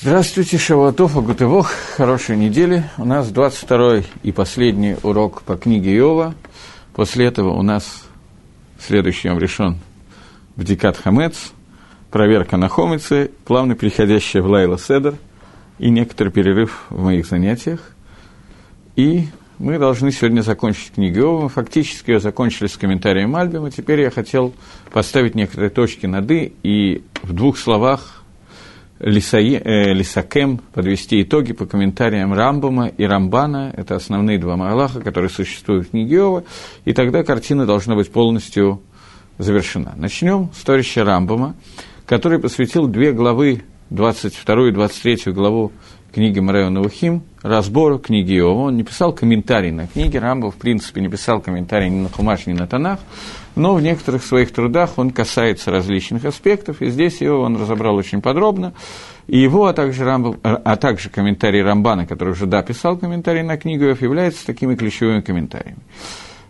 Здравствуйте, Шавуатов, Агутывох, хорошей недели. У нас 22 и последний урок по книге Иова. После этого у нас следующий он решен Бдикат Хамец, проверка на Хомице, плавно переходящая в Лайла Седер и некоторый перерыв в моих занятиях. И мы должны сегодня закончить книгу Иова. Фактически ее закончили с комментарием Альбима. Теперь я хотел поставить некоторые точки над «и» и в двух словах Лисакем подвести итоги по комментариям Рамбама и Рамбана. Это основные два Малаха, которые существуют в книге Иова. И тогда картина должна быть полностью завершена. Начнем с товарища Рамбама, который посвятил две главы, 22 и 23 главу книги Марео Навухим, разбору книги Иова. Он не писал комментарий на книги, Рамбо, в принципе, не писал комментарий ни на Хумаш, ни на Танах, но в некоторых своих трудах он касается различных аспектов, и здесь его он разобрал очень подробно. И его, а также, Рамбо, а также комментарий Рамбана, который уже, да, писал комментарий на книгу Иов, являются такими ключевыми комментариями.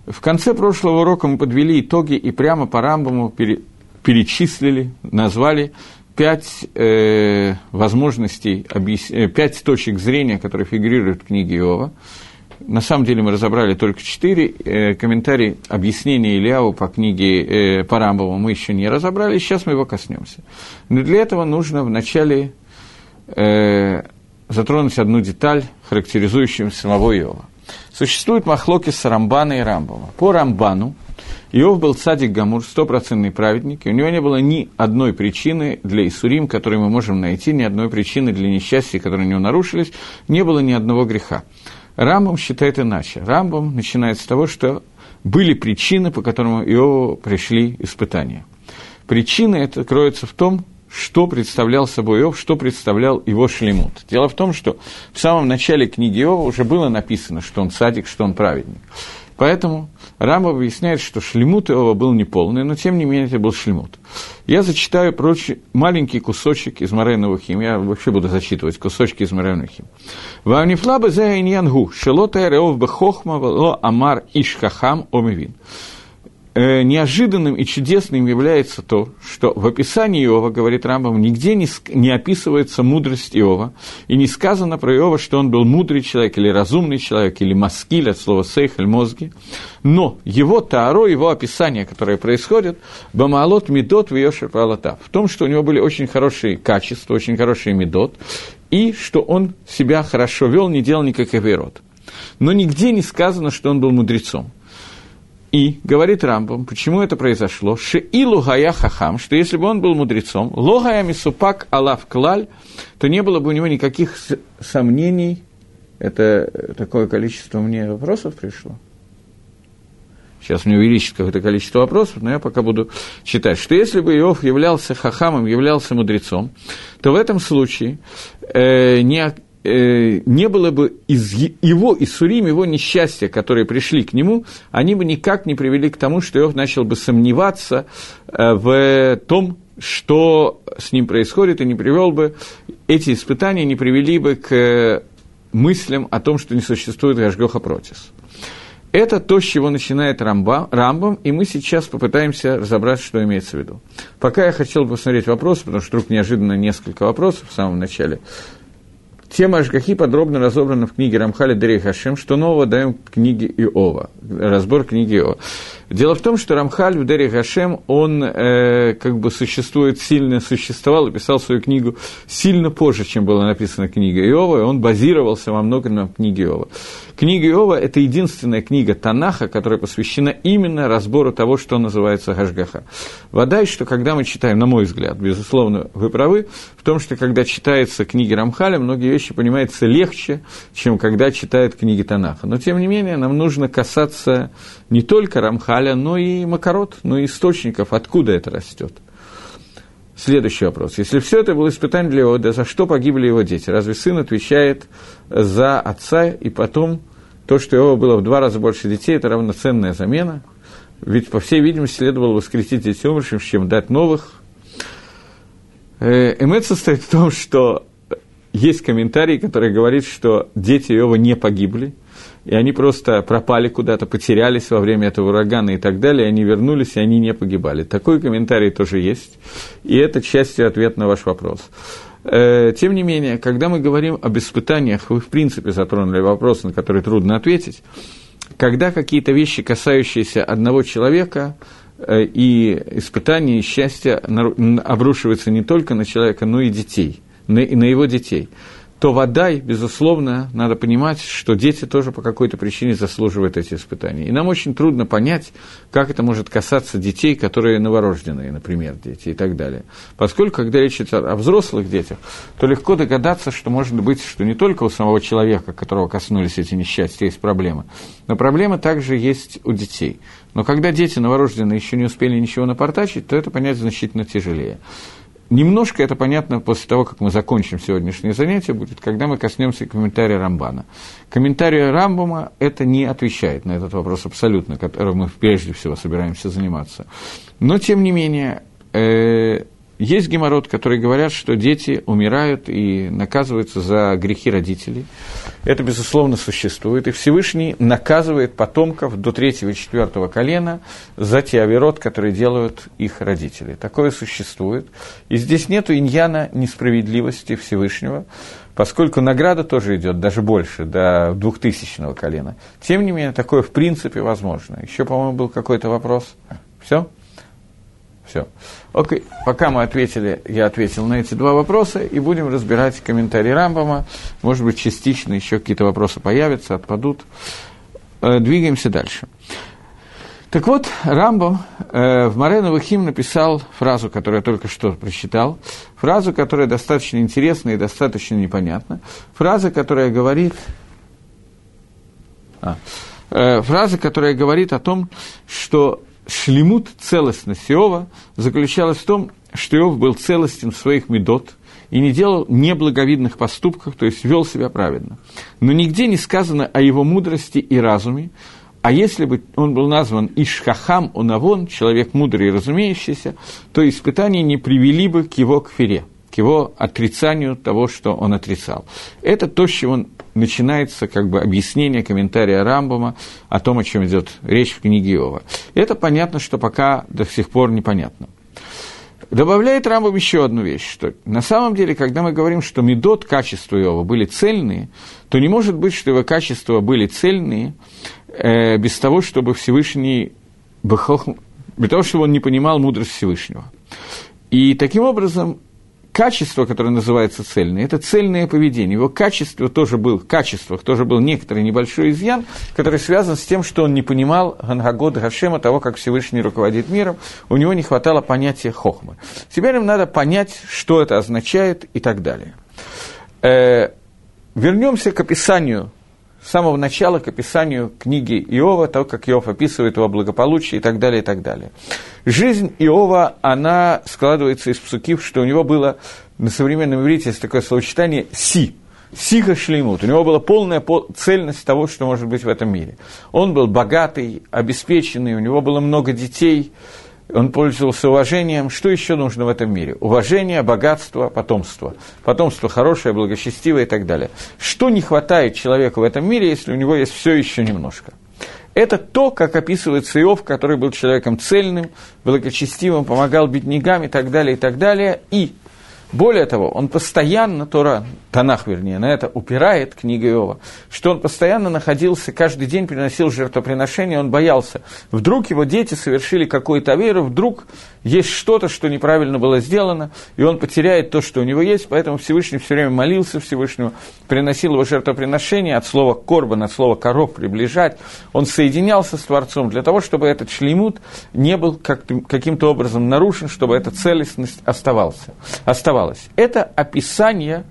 В конце прошлого урока мы подвели итоги и прямо по Рамбаму пере, перечислили, назвали пять э, возможностей, объяс... Э, пять точек зрения, которые фигурируют в книге Иова. На самом деле мы разобрали только четыре. Э, комментарий объяснения Ильяу по книге э, Рамбову мы еще не разобрали, сейчас мы его коснемся. Но для этого нужно вначале э, затронуть одну деталь, характеризующую самого Иова. Существует махлоки с Рамбана и Рамбова. По Рамбану Иов был цадик Гамур, стопроцентный праведник, и у него не было ни одной причины для Исурим, которую мы можем найти, ни одной причины для несчастья, которые у него нарушились, не было ни одного греха. Рамбам считает иначе. Рамбам начинает с того, что были причины, по которым Иову пришли испытания. Причина это кроется в том, что представлял собой Иов, что представлял его шлемут. Дело в том, что в самом начале книги Иова уже было написано, что он садик, что он праведник. Поэтому Рама объясняет, что шлемут Иова был неполный, но тем не менее это был шлемут. Я зачитаю прочь, маленький кусочек из Морейного Хим. Я вообще буду зачитывать кусочки из Морейного Хим. Вавнифла базая иньянгу, шелота реов бехохма ло амар ишхахам омивин. Э, неожиданным и чудесным является то, что в описании Иова, говорит Рамбам, нигде не, не описывается мудрость Иова, и не сказано про Иова, что он был мудрый человек, или разумный человек, или маскиль от слова сейхель, мозги, но его тааро, его описание, которое происходит, бамаалот медот в Йошер в том, что у него были очень хорошие качества, очень хорошие медот, и что он себя хорошо вел, не делал никаких верот. Но нигде не сказано, что он был мудрецом. И, говорит Рамбам, почему это произошло, шеилу гая хахам, что если бы он был мудрецом, логая мисупак алав клаль, то не было бы у него никаких сомнений. Это такое количество мне вопросов пришло. Сейчас мне увеличит какое-то количество вопросов, но я пока буду читать, что если бы Иов являлся хахамом, являлся мудрецом, то в этом случае э, не, э, не было бы из его, из Сурим, его несчастья, которые пришли к нему, они бы никак не привели к тому, что Иов начал бы сомневаться э, в том, что с ним происходит, и не привел бы, эти испытания не привели бы к мыслям о том, что не существует Гашгоха Протис. Это то, с чего начинает Рамбам, Рамбам, и мы сейчас попытаемся разобрать, что имеется в виду. Пока я хотел посмотреть вопросы, потому что вдруг неожиданно несколько вопросов в самом начале. Тема Ашгахи подробно разобрана в книге Рамхаля Дерей Хашем, что нового даем книге Иова, разбор книги Иова. Дело в том, что Рамхаль в Дерей Хашем, он э, как бы существует, сильно существовал и писал свою книгу сильно позже, чем была написана книга Иова, и он базировался во многом на книге Иова. Книга Иова – это единственная книга Танаха, которая посвящена именно разбору того, что называется Гашгаха. Вода, что когда мы читаем, на мой взгляд, безусловно, вы правы, в том, что когда читается книги Рамхаля, многие вещи понимаются легче, чем когда читают книги Танаха. Но, тем не менее, нам нужно касаться не только Рамхаля, но и Макарот, но и источников, откуда это растет. Следующий вопрос. Если все это было испытание для Иода, за что погибли его дети? Разве сын отвечает за отца, и потом то, что его было в два раза больше детей, это равноценная замена? Ведь, по всей видимости, следовало воскресить детей умершим, чем дать новых. Э, эмет состоит в том, что есть комментарий, который говорит, что дети Иова не погибли, и они просто пропали куда-то, потерялись во время этого урагана и так далее, и они вернулись, и они не погибали. Такой комментарий тоже есть, и это частью ответ на ваш вопрос. Э, тем не менее, когда мы говорим об испытаниях, вы в принципе затронули вопрос, на который трудно ответить, когда какие-то вещи, касающиеся одного человека, э, и испытания, и счастье обрушиваются не только на человека, но и детей, на его детей – то вода, безусловно, надо понимать, что дети тоже по какой-то причине заслуживают эти испытания. И нам очень трудно понять, как это может касаться детей, которые новорожденные, например, дети и так далее. Поскольку, когда речь идет о взрослых детях, то легко догадаться, что может быть, что не только у самого человека, которого коснулись эти несчастья, есть проблемы, но проблемы также есть у детей. Но когда дети новорожденные еще не успели ничего напортачить, то это понять значительно тяжелее. Немножко это понятно после того, как мы закончим сегодняшнее занятие, будет, когда мы коснемся комментария Рамбана. Комментарий Рамбама это не отвечает на этот вопрос абсолютно, которым мы прежде всего собираемся заниматься. Но, тем не менее, э, есть геморрот, которые говорят, что дети умирают и наказываются за грехи родителей. Это, безусловно, существует. И Всевышний наказывает потомков до третьего и четвертого колена за те оверот, которые делают их родители. Такое существует. И здесь нет иньяна несправедливости Всевышнего, поскольку награда тоже идет даже больше, до двухтысячного колена. Тем не менее, такое в принципе возможно. Еще, по-моему, был какой-то вопрос. Все? Все. Окей, пока мы ответили, я ответил на эти два вопроса, и будем разбирать комментарии Рамбама. Может быть, частично еще какие-то вопросы появятся, отпадут. Э, двигаемся дальше. Так вот, Рамбам э, в Мореновых хим написал фразу, которую я только что прочитал, фразу, которая достаточно интересна и достаточно непонятна, фраза, которая говорит... А, э, фраза, которая говорит о том, что шлемут, целостность Иова заключалась в том, что Иов был целостен в своих медот и не делал неблаговидных поступков, то есть вел себя праведно. Но нигде не сказано о его мудрости и разуме, а если бы он был назван Ишхахам Унавон, человек мудрый и разумеющийся, то испытания не привели бы к его кфере, к его отрицанию того, что он отрицал. Это то, с чего начинается как бы объяснение комментария Рамбома о том, о чем идет речь в книге Иова. Это понятно, что пока до сих пор непонятно. Добавляет Рамбом еще одну вещь, что на самом деле, когда мы говорим, что медот, качества Иова были цельные, то не может быть, что его качества были цельные э, без того, чтобы Всевышний, без того, чтобы он не понимал мудрость Всевышнего. И таким образом качество, которое называется цельное, это цельное поведение. Его качество тоже был, в тоже был некоторый небольшой изъян, который связан с тем, что он не понимал Гангагод Гашема, того, как Всевышний руководит миром, у него не хватало понятия хохмы. Теперь им надо понять, что это означает и так далее. Э, вернемся к описанию с самого начала к описанию книги Иова, того, как Иов описывает его благополучие и так далее, и так далее. Жизнь Иова, она складывается из псукив, что у него было, на современном иврите есть такое словосочетание «си», Сиха шлеймут. У него была полная цельность того, что может быть в этом мире. Он был богатый, обеспеченный, у него было много детей, он пользовался уважением. Что еще нужно в этом мире? Уважение, богатство, потомство. Потомство хорошее, благочестивое и так далее. Что не хватает человеку в этом мире, если у него есть все еще немножко? Это то, как описывается Иов, который был человеком цельным, благочестивым, помогал беднякам и так далее, и так далее. И более того, он постоянно, Тора, Танах, вернее, на это упирает книга Иова, что он постоянно находился, каждый день приносил жертвоприношение, он боялся. Вдруг его дети совершили какую-то веру, вдруг есть что-то, что неправильно было сделано, и он потеряет то, что у него есть, поэтому Всевышний все время молился Всевышнему, приносил его жертвоприношение от слова «корбан», от слова «коров» приближать, он соединялся с Творцом для того, чтобы этот шлемут не был каким-то образом нарушен, чтобы эта целостность оставался, оставалась. Это описание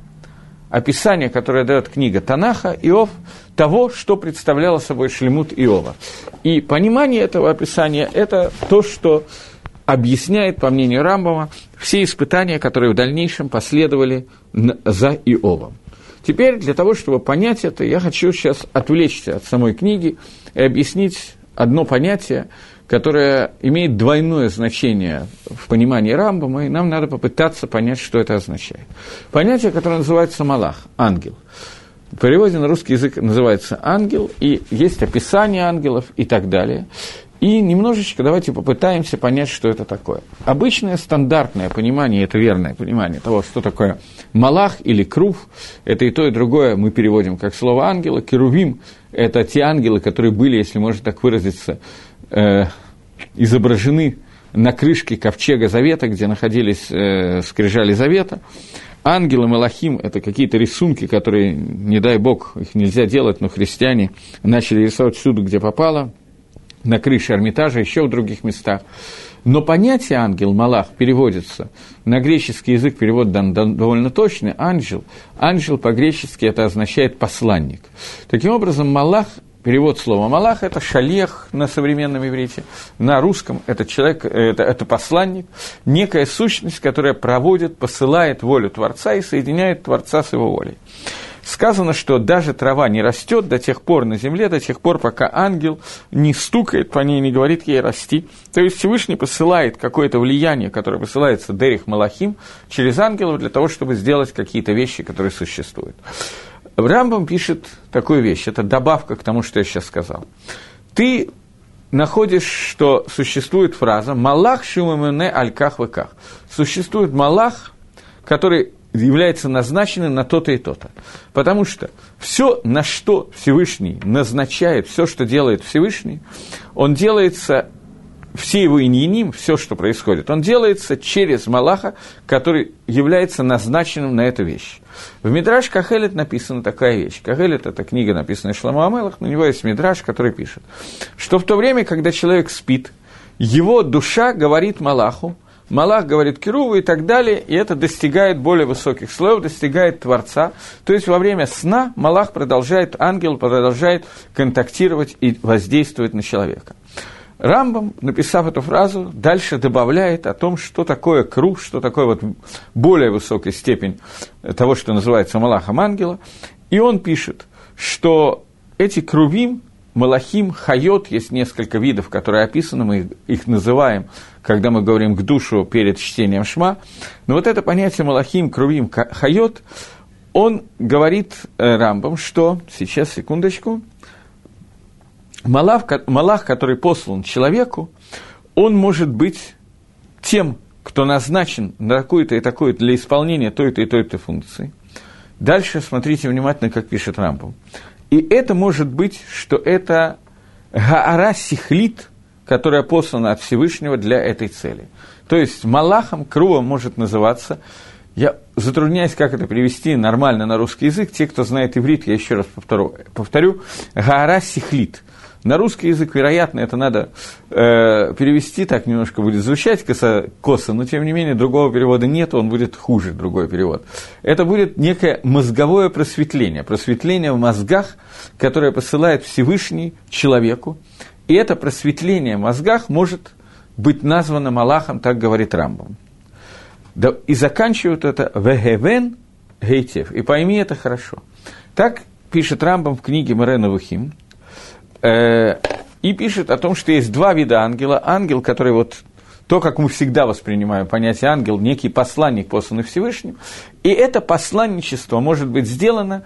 описание, которое дает книга Танаха, Иов, того, что представляло собой шлемут Иова. И понимание этого описания – это то, что объясняет, по мнению Рамбова, все испытания, которые в дальнейшем последовали за Иовом. Теперь, для того, чтобы понять это, я хочу сейчас отвлечься от самой книги и объяснить одно понятие, которое имеет двойное значение в понимании Рамбама, и нам надо попытаться понять, что это означает. Понятие, которое называется Малах, ангел. В переводе на русский язык называется ангел, и есть описание ангелов и так далее. И немножечко давайте попытаемся понять, что это такое. Обычное стандартное понимание, это верное понимание того, что такое Малах или Крув, это и то, и другое мы переводим как слово ангела. Керувим – это те ангелы, которые были, если можно так выразиться, э, изображены на крышке ковчега Завета, где находились э, скрижали Завета. Ангелы Малахим – это какие-то рисунки, которые, не дай бог, их нельзя делать, но христиане начали рисовать всюду, где попало – на крыше Эрмитажа, еще в других местах. Но понятие ангел, Малах, переводится, на греческий язык перевод дан, довольно точный, ангел. Ангел по-гречески это означает посланник. Таким образом, Малах, перевод слова Малах, это шалех на современном иврите, на русском это человек, это, это посланник, некая сущность, которая проводит, посылает волю Творца и соединяет Творца с его волей сказано, что даже трава не растет до тех пор на земле, до тех пор, пока ангел не стукает по ней, не говорит ей расти. То есть Всевышний посылает какое-то влияние, которое посылается Дерих Малахим через ангелов для того, чтобы сделать какие-то вещи, которые существуют. Рамбам пишет такую вещь, это добавка к тому, что я сейчас сказал. Ты находишь, что существует фраза «Малах шумамене альках веках». Существует Малах, который является назначенным на то-то и то-то. Потому что все, на что Всевышний назначает, все, что делает Всевышний, он делается, все его иньяним, все, что происходит, он делается через Малаха, который является назначенным на эту вещь. В Мидраш Кахелет написана такая вещь. Кахелет – это книга, написанная Шламу Амелах, на него есть Мидраш, который пишет, что в то время, когда человек спит, его душа говорит Малаху, Малах говорит Кируву и так далее, и это достигает более высоких слоев, достигает Творца. То есть во время сна Малах продолжает, ангел продолжает контактировать и воздействовать на человека. Рамбам, написав эту фразу, дальше добавляет о том, что такое круг, что такое вот более высокая степень того, что называется Малахом ангела. И он пишет, что эти крувим, Малахим, Хайот, есть несколько видов, которые описаны, мы их называем, когда мы говорим к душу перед чтением Шма. Но вот это понятие Малахим, Крувим, Хайот, он говорит э, Рамбам, что, сейчас, секундочку, Малах, который послан человеку, он может быть тем, кто назначен на такую-то и такую для исполнения той-то и той-то функции. Дальше смотрите внимательно, как пишет Рамбам. И это может быть, что это Гаара Сихлит, которая послана от Всевышнего для этой цели. То есть Малахом Крува может называться, я затрудняюсь, как это привести нормально на русский язык, те, кто знает иврит, я еще раз повторю, повторю Гаара Сихлит – на русский язык, вероятно, это надо э, перевести, так немножко будет звучать косо, косо, но тем не менее другого перевода нет, он будет хуже, другой перевод. Это будет некое мозговое просветление, просветление в мозгах, которое посылает Всевышний человеку, и это просветление в мозгах может быть названо Малахом, так говорит Рамбом. Да, и заканчивают это «вегевен гейтев», и пойми это хорошо. Так пишет Рамбом в книге Морена Вухим, и пишет о том, что есть два вида ангела. Ангел, который вот то, как мы всегда воспринимаем понятие ангел, некий посланник, посланный Всевышним, и это посланничество может быть сделано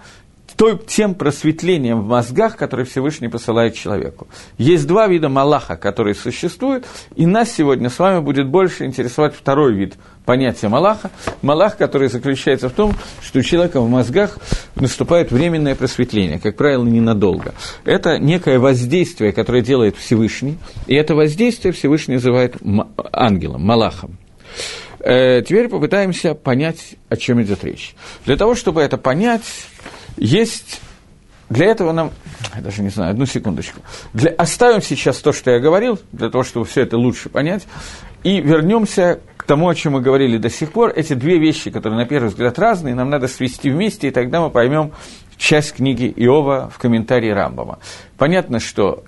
той, тем просветлением в мозгах, которое Всевышний посылает человеку. Есть два вида Малаха, которые существуют, и нас сегодня с вами будет больше интересовать второй вид понятия Малаха. Малах, который заключается в том, что у человека в мозгах наступает временное просветление, как правило, ненадолго. Это некое воздействие, которое делает Всевышний, и это воздействие Всевышний называет ангелом, Малахом. Э, теперь попытаемся понять, о чем идет речь. Для того, чтобы это понять, есть для этого нам, я даже не знаю, одну секундочку. Для, оставим сейчас то, что я говорил, для того, чтобы все это лучше понять, и вернемся к тому, о чем мы говорили до сих пор. Эти две вещи, которые на первый взгляд разные, нам надо свести вместе, и тогда мы поймем часть книги Иова в комментарии Рамбама. Понятно, что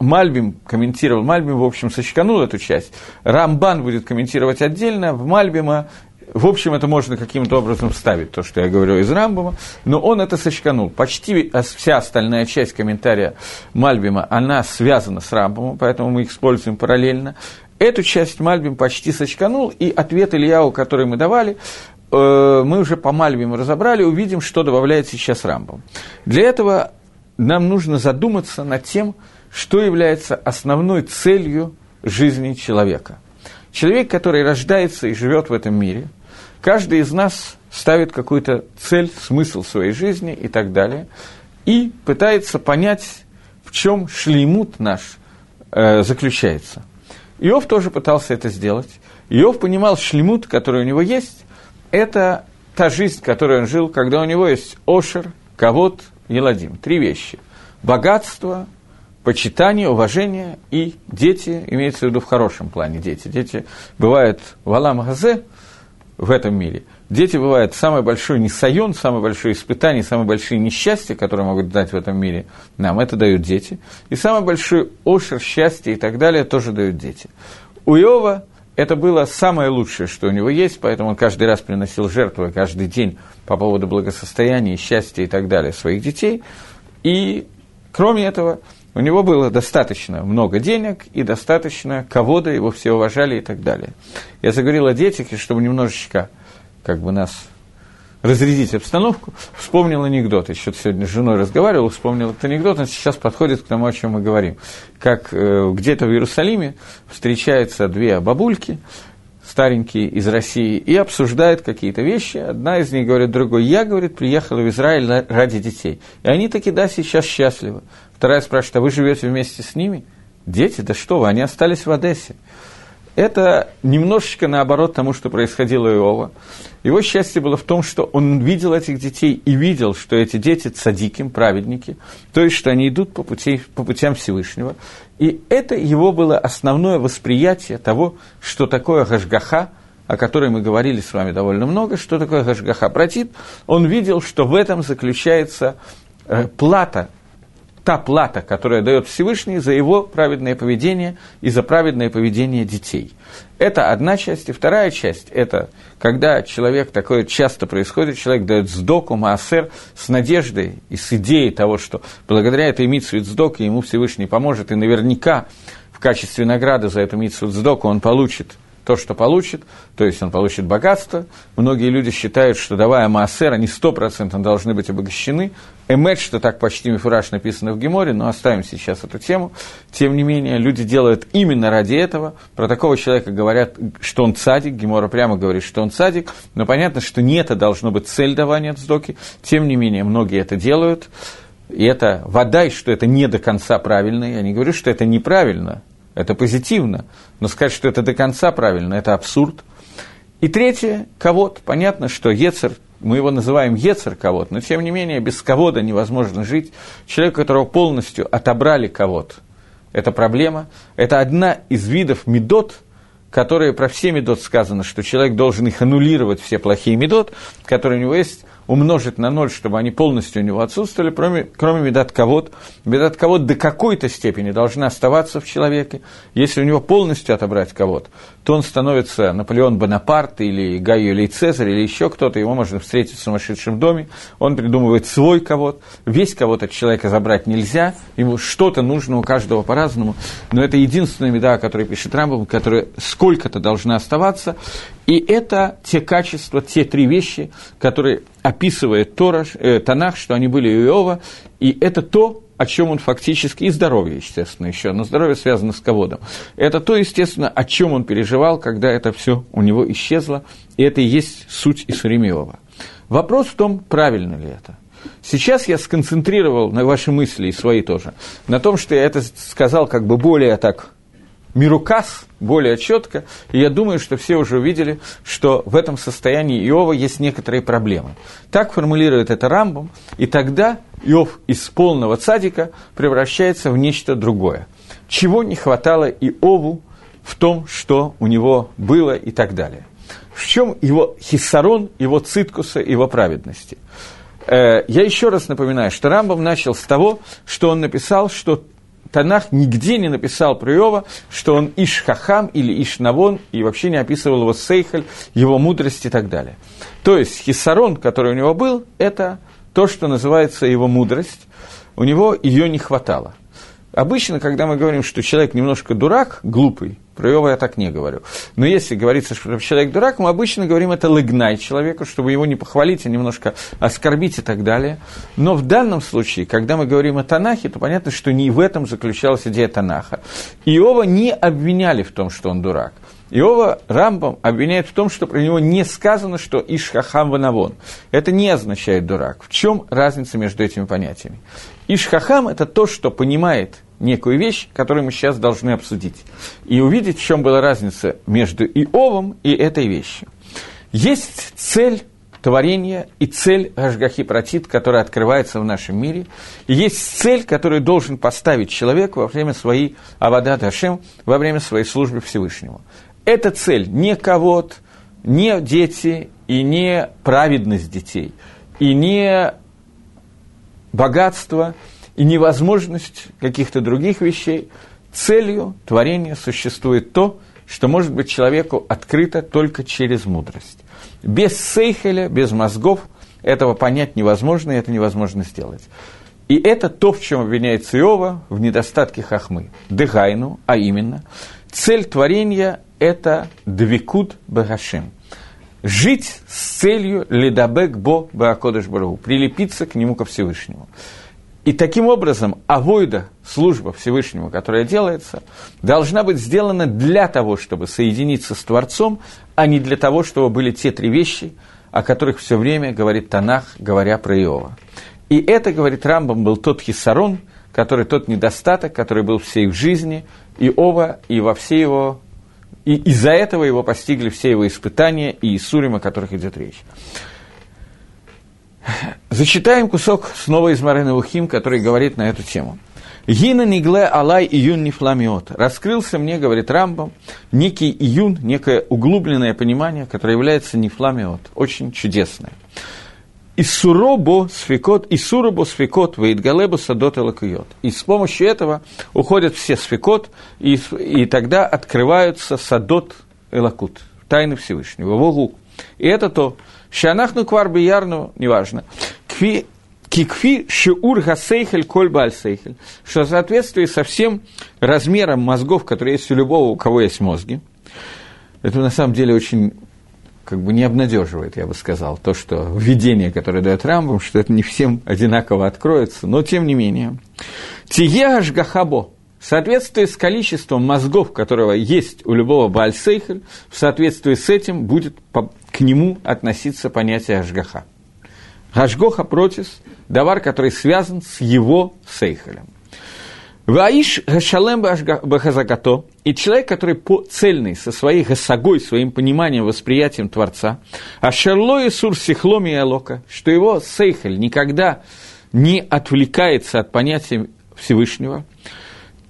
Мальбим комментировал, Мальбим, в общем, сочканул эту часть. Рамбан будет комментировать отдельно, в Мальбима в общем, это можно каким-то образом вставить, то, что я говорю из Рамбома, но он это сочканул. Почти вся остальная часть комментария Мальбима, она связана с Рамбомом, поэтому мы их используем параллельно. Эту часть Мальбим почти сочканул, и ответ Ильяу, который мы давали, э, мы уже по Мальбиму разобрали, увидим, что добавляет сейчас Рамбом. Для этого нам нужно задуматься над тем, что является основной целью жизни человека. Человек, который рождается и живет в этом мире, каждый из нас ставит какую-то цель, смысл своей жизни и так далее, и пытается понять, в чем шлеймут наш э, заключается. Иов тоже пытался это сделать. Иов понимал шлемут, который у него есть, это та жизнь, которую он жил, когда у него есть Ошер, Кавод, Еладим. Три вещи. Богатство, почитание, уважение и дети, имеется в виду в хорошем плане дети. Дети бывают в Алам Газе, в этом мире. Дети бывают самый большой несайон, самое большое испытание, самые большие несчастья, которые могут дать в этом мире нам, это дают дети. И самый большой ошер, счастье и так далее тоже дают дети. У Иова это было самое лучшее, что у него есть, поэтому он каждый раз приносил жертвы, каждый день по поводу благосостояния, счастья и так далее своих детей. И кроме этого, у него было достаточно много денег и достаточно кого-то, его все уважали и так далее. Я заговорил о детях, и чтобы немножечко как бы нас разрядить обстановку, вспомнил анекдот. Еще сегодня с женой разговаривал, вспомнил этот анекдот, он сейчас подходит к тому, о чем мы говорим. Как э, где-то в Иерусалиме встречаются две бабульки, старенькие из России, и обсуждают какие-то вещи. Одна из них говорит другой, я, говорит, приехала в Израиль ради детей. И они таки, да, сейчас счастливы. Вторая спрашивает, а вы живете вместе с ними? Дети, да что вы, они остались в Одессе. Это немножечко наоборот тому, что происходило у Иова. Его счастье было в том, что он видел этих детей и видел, что эти дети цадиким, праведники, то есть, что они идут по, пути, по путям Всевышнего. И это его было основное восприятие того, что такое Гашгаха, о которой мы говорили с вами довольно много, что такое Гашгаха Протит. Он видел, что в этом заключается э, плата та плата, которая дает Всевышний за его праведное поведение и за праведное поведение детей. Это одна часть. И вторая часть – это когда человек, такое часто происходит, человек дает сдоку, маасер, с надеждой и с идеей того, что благодаря этой митсве сдоку ему Всевышний поможет, и наверняка в качестве награды за эту митсву сдоку он получит то, что получит, то есть он получит богатство. Многие люди считают, что давая Маасер, они стопроцентно должны быть обогащены. Эмет, что так почти мифураж написано в Геморе, но оставим сейчас эту тему. Тем не менее, люди делают именно ради этого. Про такого человека говорят, что он цадик, Гемора прямо говорит, что он цадик, но понятно, что не это должно быть цель давания цдоки. Тем не менее, многие это делают. И это вода, и что это не до конца правильно. Я не говорю, что это неправильно, это позитивно, но сказать, что это до конца правильно, это абсурд. И третье, ковод. Понятно, что Ецер, мы его называем Ецер ковод, но тем не менее без ковода невозможно жить. Человек, которого полностью отобрали ковод, это проблема. Это одна из видов медот, которые про все медот сказано, что человек должен их аннулировать, все плохие медот, которые у него есть, умножить на ноль, чтобы они полностью у него отсутствовали, кроме, кроме медат ковод. Медат ковод до какой-то степени должна оставаться в человеке. Если у него полностью отобрать ковод, то он становится Наполеон Бонапарт или Гайо или Цезарь или еще кто-то, его можно встретить в сумасшедшем доме, он придумывает свой ковод. Весь ковод от человека забрать нельзя, ему что-то нужно у каждого по-разному, но это единственная меда, которую пишет Рамбом, которая сколько-то должна оставаться, и это те качества, те три вещи, которые описывает Тора, э, Танах, что они были у Иова, и это то, о чем он фактически, и здоровье, естественно, еще, но здоровье связано с ководом. Это то, естественно, о чем он переживал, когда это все у него исчезло, и это и есть суть Исуремиова. Вопрос в том, правильно ли это. Сейчас я сконцентрировал на ваши мысли и свои тоже, на том, что я это сказал как бы более так мирукас более четко, и я думаю, что все уже увидели, что в этом состоянии Иова есть некоторые проблемы. Так формулирует это Рамбом, и тогда Иов из полного цадика превращается в нечто другое. Чего не хватало Иову в том, что у него было и так далее. В чем его хиссарон, его циткуса, его праведности? Э, я еще раз напоминаю, что Рамбом начал с того, что он написал, что Танах нигде не написал про Иова, что он Иш-Хахам или Иш-Навон, и вообще не описывал его Сейхаль, его мудрость и так далее. То есть Хисарон, который у него был, это то, что называется его мудрость, у него ее не хватало. Обычно, когда мы говорим, что человек немножко дурак, глупый, Про Иова я так не говорю. Но если говорится, что человек дурак, мы обычно говорим это лыгнай человеку, чтобы его не похвалить, а немножко оскорбить и так далее. Но в данном случае, когда мы говорим о Танахе, то понятно, что не в этом заключалась идея Танаха. Иова не обвиняли в том, что он дурак. Иова Рамбам обвиняет в том, что про него не сказано, что Ишхахам Ванавон. Это не означает дурак. В чем разница между этими понятиями? Ишхахам – это то, что понимает некую вещь, которую мы сейчас должны обсудить. И увидеть, в чем была разница между Иовом и этой вещью. Есть цель творения и цель Гашгахи Протит, которая открывается в нашем мире. И есть цель, которую должен поставить человек во время своей Авада Дашем, во время своей службы Всевышнему. Эта цель не кого-то, не дети и не праведность детей, и не богатство, и невозможность каких-то других вещей. Целью творения существует то, что может быть человеку открыто только через мудрость. Без сейхеля, без мозгов этого понять невозможно, и это невозможно сделать. И это то, в чем обвиняется Иова, в недостатке хахмы. Дыгайну, а именно, цель творения – это двикут багашим. Жить с целью ледабек бо баакодыш бару, прилепиться к нему ко Всевышнему. И таким образом авойда, служба Всевышнему, которая делается, должна быть сделана для того, чтобы соединиться с Творцом, а не для того, чтобы были те три вещи, о которых все время говорит Танах, говоря про Иова. И это, говорит Рамбам, был тот хисарон, который тот недостаток, который был всей в жизни Иова и во всей его... И из-за этого его постигли все его испытания и Исурим, о которых идет речь. Зачитаем кусок снова из Марена Ухим, который говорит на эту тему. Гина Нигле Алай Июн Нефламиот. Раскрылся мне, говорит Рамбам, некий июн, некое углубленное понимание, которое является Нефламиот. Очень чудесное. Исуробо сфикот, Исуробо сфикот, Ваидгалебо садот элакуйот. И с помощью этого уходят все сфикот, и, и тогда открываются садот элакут, тайны Всевышнего, Вогу. И это то, Шанахну квар ярну, неважно. Кви, кикфи шиур гасейхель коль бальсейхель, что в соответствии со всем размером мозгов, которые есть у любого, у кого есть мозги, это на самом деле очень как бы не обнадеживает, я бы сказал, то, что введение, которое дает Рамбам, что это не всем одинаково откроется, но тем не менее. Тиеаш гахабо, в соответствии с количеством мозгов, которого есть у любого Баальсейхель, в соответствии с этим будет к нему относиться понятие Ашгаха. Ашгоха протис – давар, который связан с его сейхелем. Ваиш гашалем бахазагато, и человек, который по цельный, со своей гасагой, своим пониманием, восприятием Творца, а шерло и сур сихломи алока, что его сейхель никогда не отвлекается от понятия Всевышнего,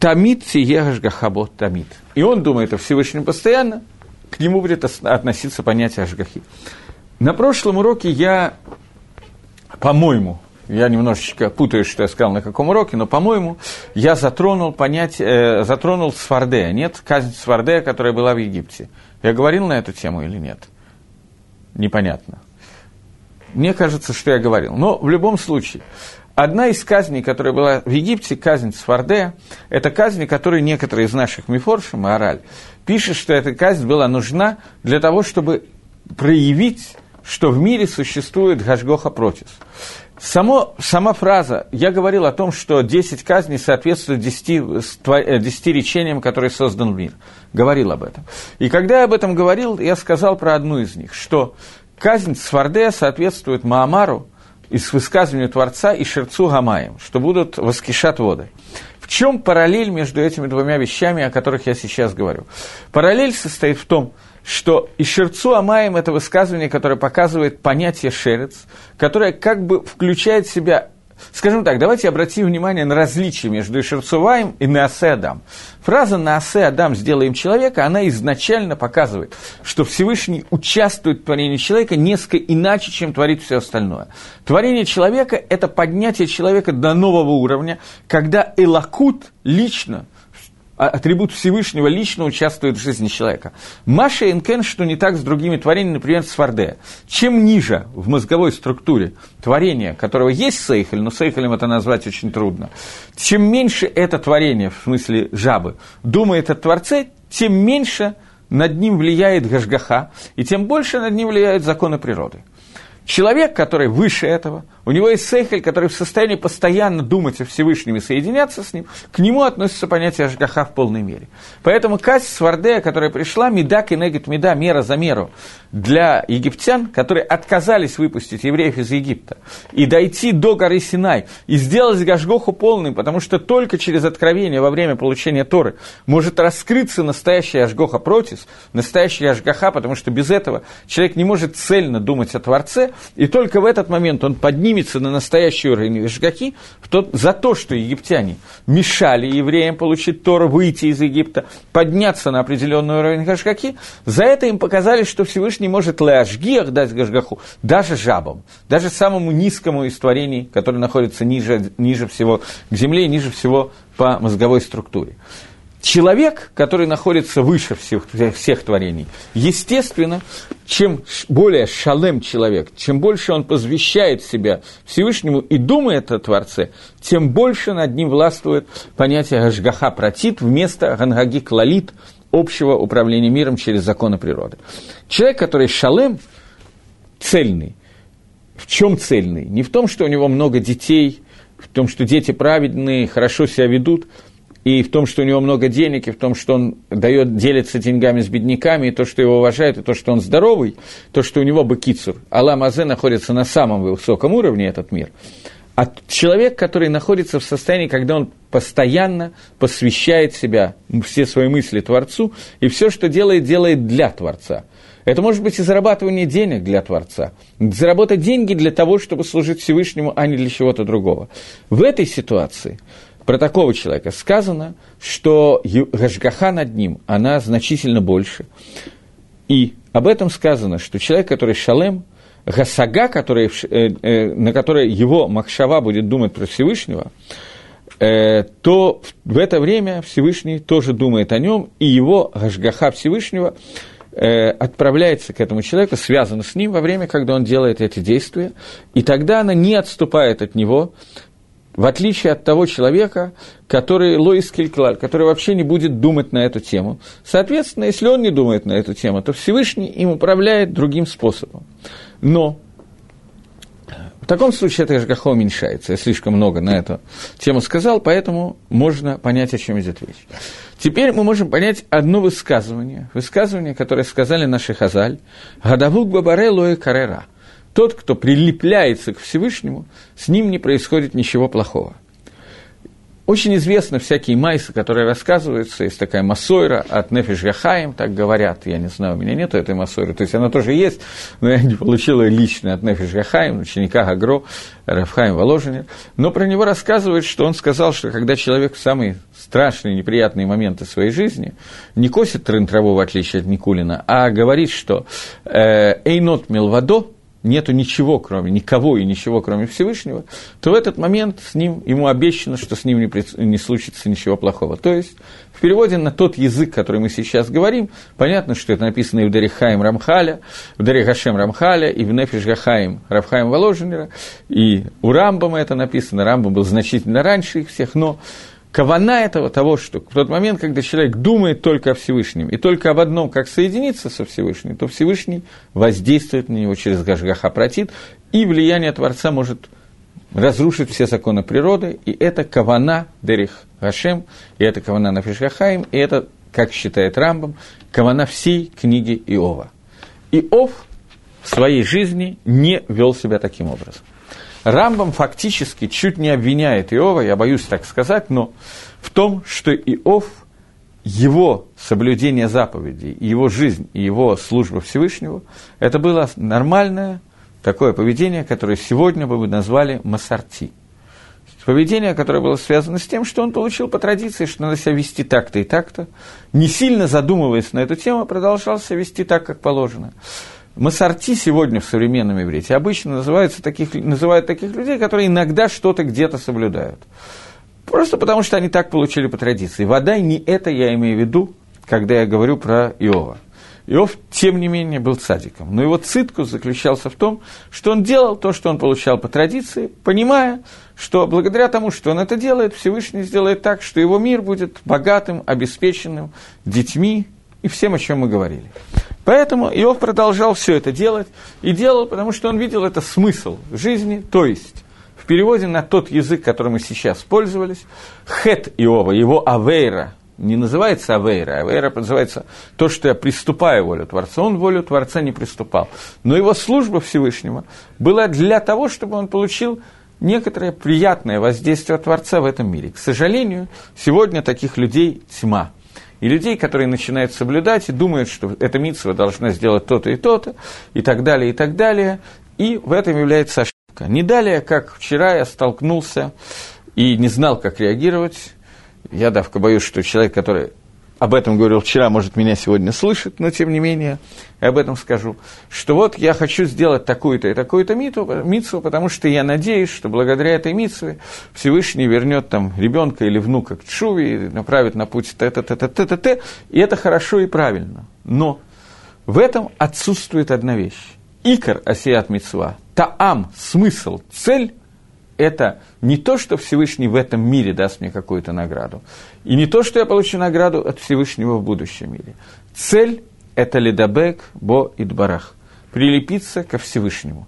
тамит сиегаш гахабот тамит. И он думает о Всевышнем постоянно, к нему будет относиться понятие Ашгахи. На прошлом уроке я, по-моему, я немножечко путаю, что я сказал на каком уроке, но, по-моему, я затронул понятие, э, затронул Свардея. Нет, казнь Свардея, которая была в Египте. Я говорил на эту тему или нет? Непонятно. Мне кажется, что я говорил. Но в любом случае, Одна из казней, которая была в Египте, казнь Свардея, это казнь, которую некоторые из наших мифоршим, Ораль, пишет, что эта казнь была нужна для того, чтобы проявить, что в мире существует Гашгоха Протис. Само, сама фраза, я говорил о том, что 10 казней соответствуют 10, 10 э, речениям, которые создан мир. Говорил об этом. И когда я об этом говорил, я сказал про одну из них, что казнь Свардея соответствует Маамару, из высказывания Творца и Шерцу Гамаем, что будут воскрешать воды. В чем параллель между этими двумя вещами, о которых я сейчас говорю? Параллель состоит в том, что и Шерцу Амаем – это высказывание, которое показывает понятие шерец, которое как бы включает в себя Скажем так, давайте обратим внимание на различие между Ишерцуваем и Неосе Адам. Фраза «Неосе Адам сделаем человека», она изначально показывает, что Всевышний участвует в творении человека несколько иначе, чем творит все остальное. Творение человека – это поднятие человека до нового уровня, когда Элакут лично – атрибут Всевышнего лично участвует в жизни человека. Маша Энкен, что не так с другими творениями, например, с Фарде. Чем ниже в мозговой структуре творения, которого есть Сейхель, но Сейхелем это назвать очень трудно, чем меньше это творение, в смысле жабы, думает о Творце, тем меньше над ним влияет Гашгаха, и тем больше над ним влияют законы природы. Человек, который выше этого, у него есть сейхель, который в состоянии постоянно думать о Всевышнем и соединяться с ним, к нему относится понятие Ашгаха в полной мере. Поэтому Кась Свардея, которая пришла, меда кенегет меда, мера за меру, для египтян, которые отказались выпустить евреев из Египта, и дойти до горы Синай, и сделать Гашгоху полным, потому что только через откровение во время получения Торы может раскрыться настоящий Ашгоха Протис, настоящий Ашгаха, потому что без этого человек не может цельно думать о Творце, и только в этот момент он поднимется на настоящий уровень Ашгахи за то, что египтяне мешали евреям получить Тору, выйти из Египта, подняться на определенный уровень Ашгахи, за это им показали, что Всевышний может леашгиях дать гашгаху, даже жабам, даже самому низкому из творений, который находится ниже, ниже всего к земле ниже всего по мозговой структуре. Человек, который находится выше всех, всех творений, естественно, чем более шалем человек, чем больше он посвящает себя Всевышнему и думает о Творце, тем больше над ним властвует понятие Гашгаха протит вместо Гангаги Клалит, общего управления миром через законы природы. Человек, который шалем, цельный, в чем цельный? Не в том, что у него много детей, в том, что дети праведные, хорошо себя ведут, и в том, что у него много денег, и в том, что он дает, делится деньгами с бедняками, и то, что его уважают, и то, что он здоровый, то, что у него бакицур. Аллах Мазе находится на самом высоком уровне, этот мир – а человек, который находится в состоянии, когда он постоянно посвящает себя, все свои мысли Творцу, и все, что делает, делает для Творца. Это может быть и зарабатывание денег для Творца. Заработать деньги для того, чтобы служить Всевышнему, а не для чего-то другого. В этой ситуации про такого человека сказано, что Гашгаха над ним, она значительно больше. И об этом сказано, что человек, который шалем, Гасага, который, э, э, на которой его Махшава будет думать про Всевышнего, э, то в это время Всевышний тоже думает о нем, и его Гашгаха Всевышнего отправляется к этому человеку, связана с ним во время, когда он делает эти действия, и тогда она не отступает от него, в отличие от того человека, который Лоис Кельклаль, который вообще не будет думать на эту тему. Соответственно, если он не думает на эту тему, то Всевышний им управляет другим способом. Но в таком случае это Гашгаха уменьшается. Я слишком много на эту тему сказал, поэтому можно понять, о чем идет речь. Теперь мы можем понять одно высказывание. Высказывание, которое сказали наши хазаль. «Гадавук бабаре лоэ карера». Тот, кто прилепляется к Всевышнему, с ним не происходит ничего плохого. Очень известны всякие майсы, которые рассказываются. Есть такая массойра от Нефиш Гахаим, так говорят. Я не знаю, у меня нет этой массойры. То есть она тоже есть, но я не получил ее лично от Нефиш Гахаим, ученика Гагро, Рафхаим Воложенер. Но про него рассказывают, что он сказал, что когда человек в самые страшные, неприятные моменты своей жизни не косит трын траву, в отличие от Никулина, а говорит, что э, «эйнот милвадо», нету ничего, кроме никого и ничего, кроме Всевышнего, то в этот момент с ним, ему обещано, что с ним не, не случится ничего плохого. То есть, в переводе на тот язык, который мы сейчас говорим, понятно, что это написано и в Дарихаим Рамхаля, в Дарихашем Рамхаля, и в Нефиш Гахаим Рафхаим Воложенера, и у Рамбама это написано, Рамбам был значительно раньше их всех, но Кавана этого того, что в тот момент, когда человек думает только о Всевышнем и только об одном, как соединиться со Всевышним, то Всевышний воздействует на него через Гашгаха Протит, и влияние Творца может разрушить все законы природы, и это Кавана Дерих Гашем, и это Кавана Нафишгахаим, и это, как считает Рамбам, Кавана всей книги Иова. Иов в своей жизни не вел себя таким образом. Рамбам фактически чуть не обвиняет Иова, я боюсь так сказать, но в том, что Иов, его соблюдение заповедей, его жизнь и его служба Всевышнего, это было нормальное такое поведение, которое сегодня бы мы назвали масарти. Поведение, которое было связано с тем, что он получил по традиции, что надо себя вести так-то и так-то, не сильно задумываясь на эту тему, продолжал себя вести так, как положено. Масарти сегодня в современном иврите обычно называются таких, называют таких людей, которые иногда что-то где-то соблюдают. Просто потому, что они так получили по традиции. Вода не это я имею в виду, когда я говорю про Иова. Иов, тем не менее, был цадиком. Но его циткус заключался в том, что он делал то, что он получал по традиции, понимая, что благодаря тому, что он это делает, Всевышний сделает так, что его мир будет богатым, обеспеченным, детьми и всем, о чем мы говорили. Поэтому Иов продолжал все это делать, и делал, потому что он видел это смысл жизни, то есть в переводе на тот язык, которым мы сейчас пользовались, хет Иова, его авейра, не называется авейра, авейра называется то, что я приступаю волю Творца. Он волю Творца не приступал. Но его служба Всевышнего была для того, чтобы он получил некоторое приятное воздействие Творца в этом мире. К сожалению, сегодня таких людей тьма. И людей, которые начинают соблюдать и думают, что эта митцва должна сделать то-то и то-то, и так далее, и так далее. И в этом является ошибка. Не далее, как вчера я столкнулся и не знал, как реагировать. Я, давка, боюсь, что человек, который об этом говорил вчера, может, меня сегодня слышит, но тем не менее, я об этом скажу, что вот я хочу сделать такую-то и такую-то митцву, потому что я надеюсь, что благодаря этой митцве Всевышний вернет там ребенка или внука к Чуве направит на путь т-т-т-т-т-т, и это хорошо и правильно. Но в этом отсутствует одна вещь. Икор асиат митцва, таам, смысл, цель это не то, что Всевышний в этом мире даст мне какую-то награду, и не то, что я получу награду от Всевышнего в будущем мире. Цель – это ледабек бо идбарах, прилепиться ко Всевышнему.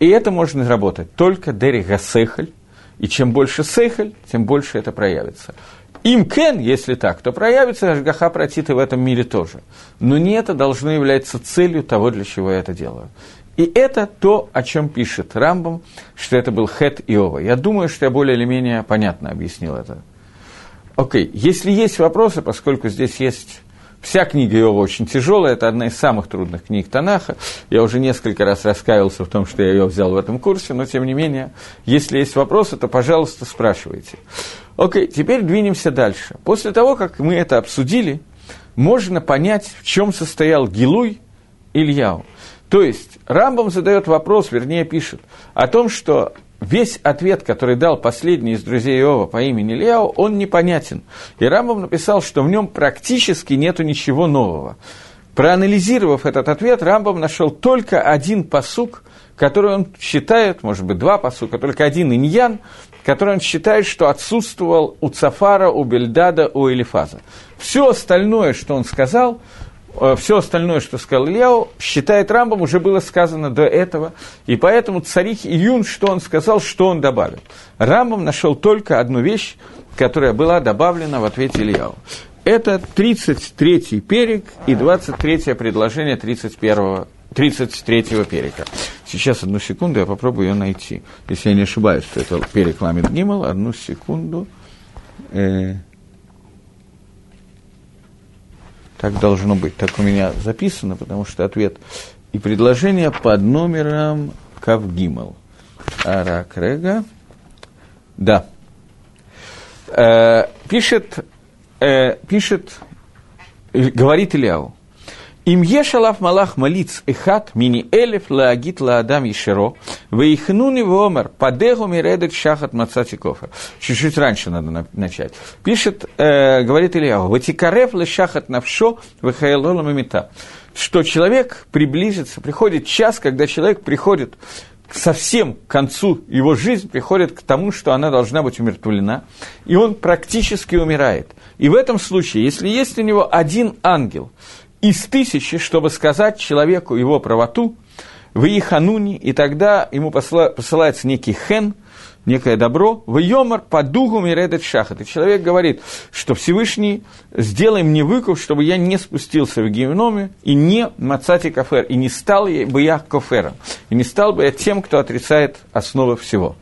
И это можно работать только дери гасехаль, и чем больше сехаль, тем больше это проявится. Им кен, если так, то проявится Ашгаха Протита в этом мире тоже. Но не это должно являться целью того, для чего я это делаю. И это то, о чем пишет Рамбам, что это был Хет Иова. Я думаю, что я более или менее понятно объяснил это. Окей, если есть вопросы, поскольку здесь есть Вся книга Иова очень тяжелая, это одна из самых трудных книг Танаха. Я уже несколько раз раскаивался в том, что я ее взял в этом курсе, но тем не менее, если есть вопросы, то, пожалуйста, спрашивайте. Окей, теперь двинемся дальше. После того, как мы это обсудили, можно понять, в чем состоял Гилуй Ильяу. То есть Рамбам задает вопрос, вернее пишет, о том, что весь ответ, который дал последний из друзей Иова по имени Ильяу, он непонятен. И Рамбам написал, что в нем практически нету ничего нового. Проанализировав этот ответ, Рамбам нашел только один посук, который он считает, может быть, два посука, только один иньян, который он считает, что отсутствовал у Цафара, у Бельдада, у Элифаза. Все остальное, что он сказал, все остальное, что сказал Ильяу, считает Рамбом, уже было сказано до этого, и поэтому царих Июн, что он сказал, что он добавил. Рамбом нашел только одну вещь, которая была добавлена в ответе Ильяу. Это 33-й перек и 23-е предложение 31-го 33-го перека. Сейчас, одну секунду, я попробую ее найти. Если я не ошибаюсь, то это перек Ламит Гимал. Одну секунду. Э, Так должно быть, так у меня записано, потому что ответ и предложение под номером Кавгимал. Аракрега. Да. Э, пишет, э, пишет, говорит Ильяу. Им ешалав малах малиц эхат мини элев лагит ладам ешеро, вейхнуни вомер падегу миредек шахат мацати кофа. Чуть-чуть раньше надо начать. Пишет, э, говорит Ильяу, ватикарев ле шахат навшо вехаэлола мамита. Что человек приблизится, приходит час, когда человек приходит совсем к концу его жизни приходит к тому, что она должна быть умертвлена, и он практически умирает. И в этом случае, если есть у него один ангел, из тысячи, чтобы сказать человеку его правоту, в Ихануни, и тогда ему посылается некий хен, некое добро, в Йомар по дугу Миредет Шахат. И человек говорит, что Всевышний, сделай мне выкуп, чтобы я не спустился в геноме и не мацати кафер, и не стал бы я кофером, и не стал бы я тем, кто отрицает основы всего.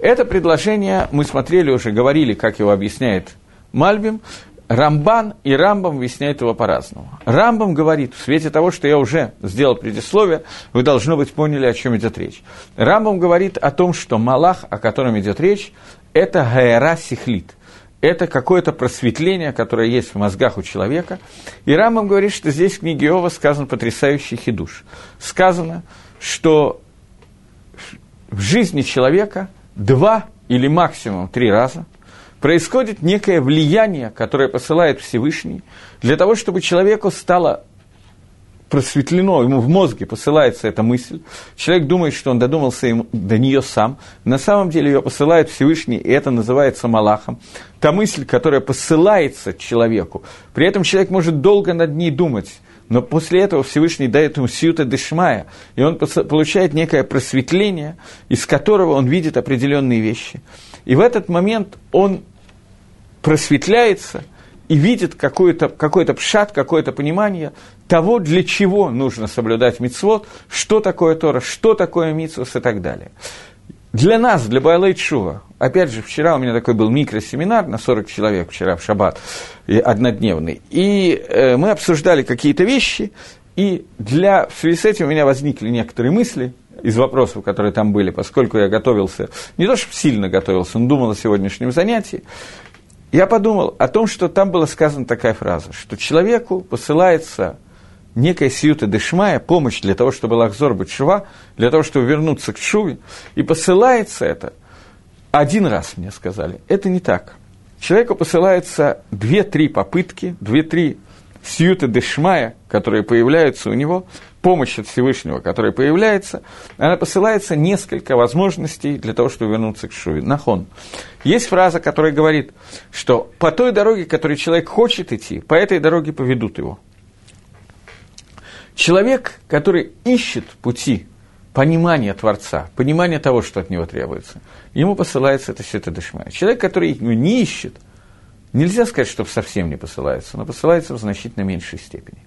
Это предложение мы смотрели уже, говорили, как его объясняет Мальбим, Рамбан и Рамбам объясняют его по-разному. Рамбам говорит, в свете того, что я уже сделал предисловие, вы, должно быть, поняли, о чем идет речь. Рамбам говорит о том, что Малах, о котором идет речь, это Гаэра Сихлит. Это какое-то просветление, которое есть в мозгах у человека. И Рамбам говорит, что здесь в книге Иова сказан потрясающий хидуш. Сказано, что в жизни человека два или максимум три раза – происходит некое влияние, которое посылает Всевышний, для того, чтобы человеку стало просветлено, ему в мозге посылается эта мысль, человек думает, что он додумался ему, до нее сам, на самом деле ее посылает Всевышний, и это называется Малахом. Та мысль, которая посылается человеку, при этом человек может долго над ней думать, но после этого Всевышний дает ему сиюта дешмая, и он получает некое просветление, из которого он видит определенные вещи. И в этот момент он просветляется – и видит какой-то какой пшат, какое-то понимание того, для чего нужно соблюдать мицвод, что такое Тора, что такое мицвос и так далее. Для нас, для Байлайт Шува, опять же, вчера у меня такой был микросеминар на 40 человек, вчера в шаббат, однодневный, и э, мы обсуждали какие-то вещи, и для, в связи с этим у меня возникли некоторые мысли из вопросов, которые там были, поскольку я готовился, не то чтобы сильно готовился, но думал о сегодняшнем занятии, я подумал о том, что там была сказана такая фраза, что человеку посылается некая сиюта дешмая, помощь для того, чтобы лахзор быть шува, для того, чтобы вернуться к шуве, и посылается это один раз, мне сказали. Это не так. Человеку посылается две-три попытки, две-три сьюта дешмая, которые появляются у него, помощь от Всевышнего, которая появляется, она посылается несколько возможностей для того, чтобы вернуться к Шуве. Нахон. Есть фраза, которая говорит, что по той дороге, которой человек хочет идти, по этой дороге поведут его. Человек, который ищет пути понимания Творца, понимания того, что от него требуется, ему посылается это Сета Дешмая. Человек, который не ищет, нельзя сказать, что совсем не посылается, но посылается в значительно меньшей степени.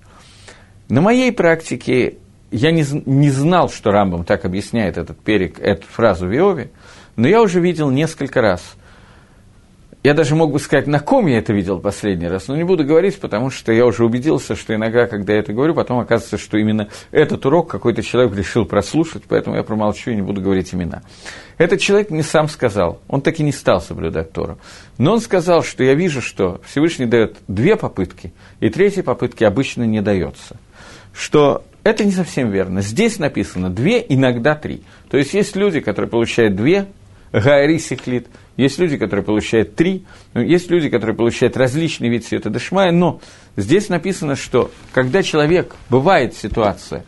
На моей практике я не, не знал, что Рамбам так объясняет этот перек, эту фразу в Иове, но я уже видел несколько раз. Я даже мог бы сказать, на ком я это видел последний раз, но не буду говорить, потому что я уже убедился, что иногда, когда я это говорю, потом оказывается, что именно этот урок какой-то человек решил прослушать, поэтому я промолчу и не буду говорить имена. Этот человек мне сам сказал, он так и не стал соблюдать Тору, но он сказал, что я вижу, что Всевышний дает две попытки, и третьей попытки обычно не дается – что это не совсем верно. Здесь написано две, иногда три. То есть есть люди, которые получают две, Гайри есть люди, которые получают три, есть люди, которые получают различные виды света Дашмая, но здесь написано, что когда человек, бывает ситуация,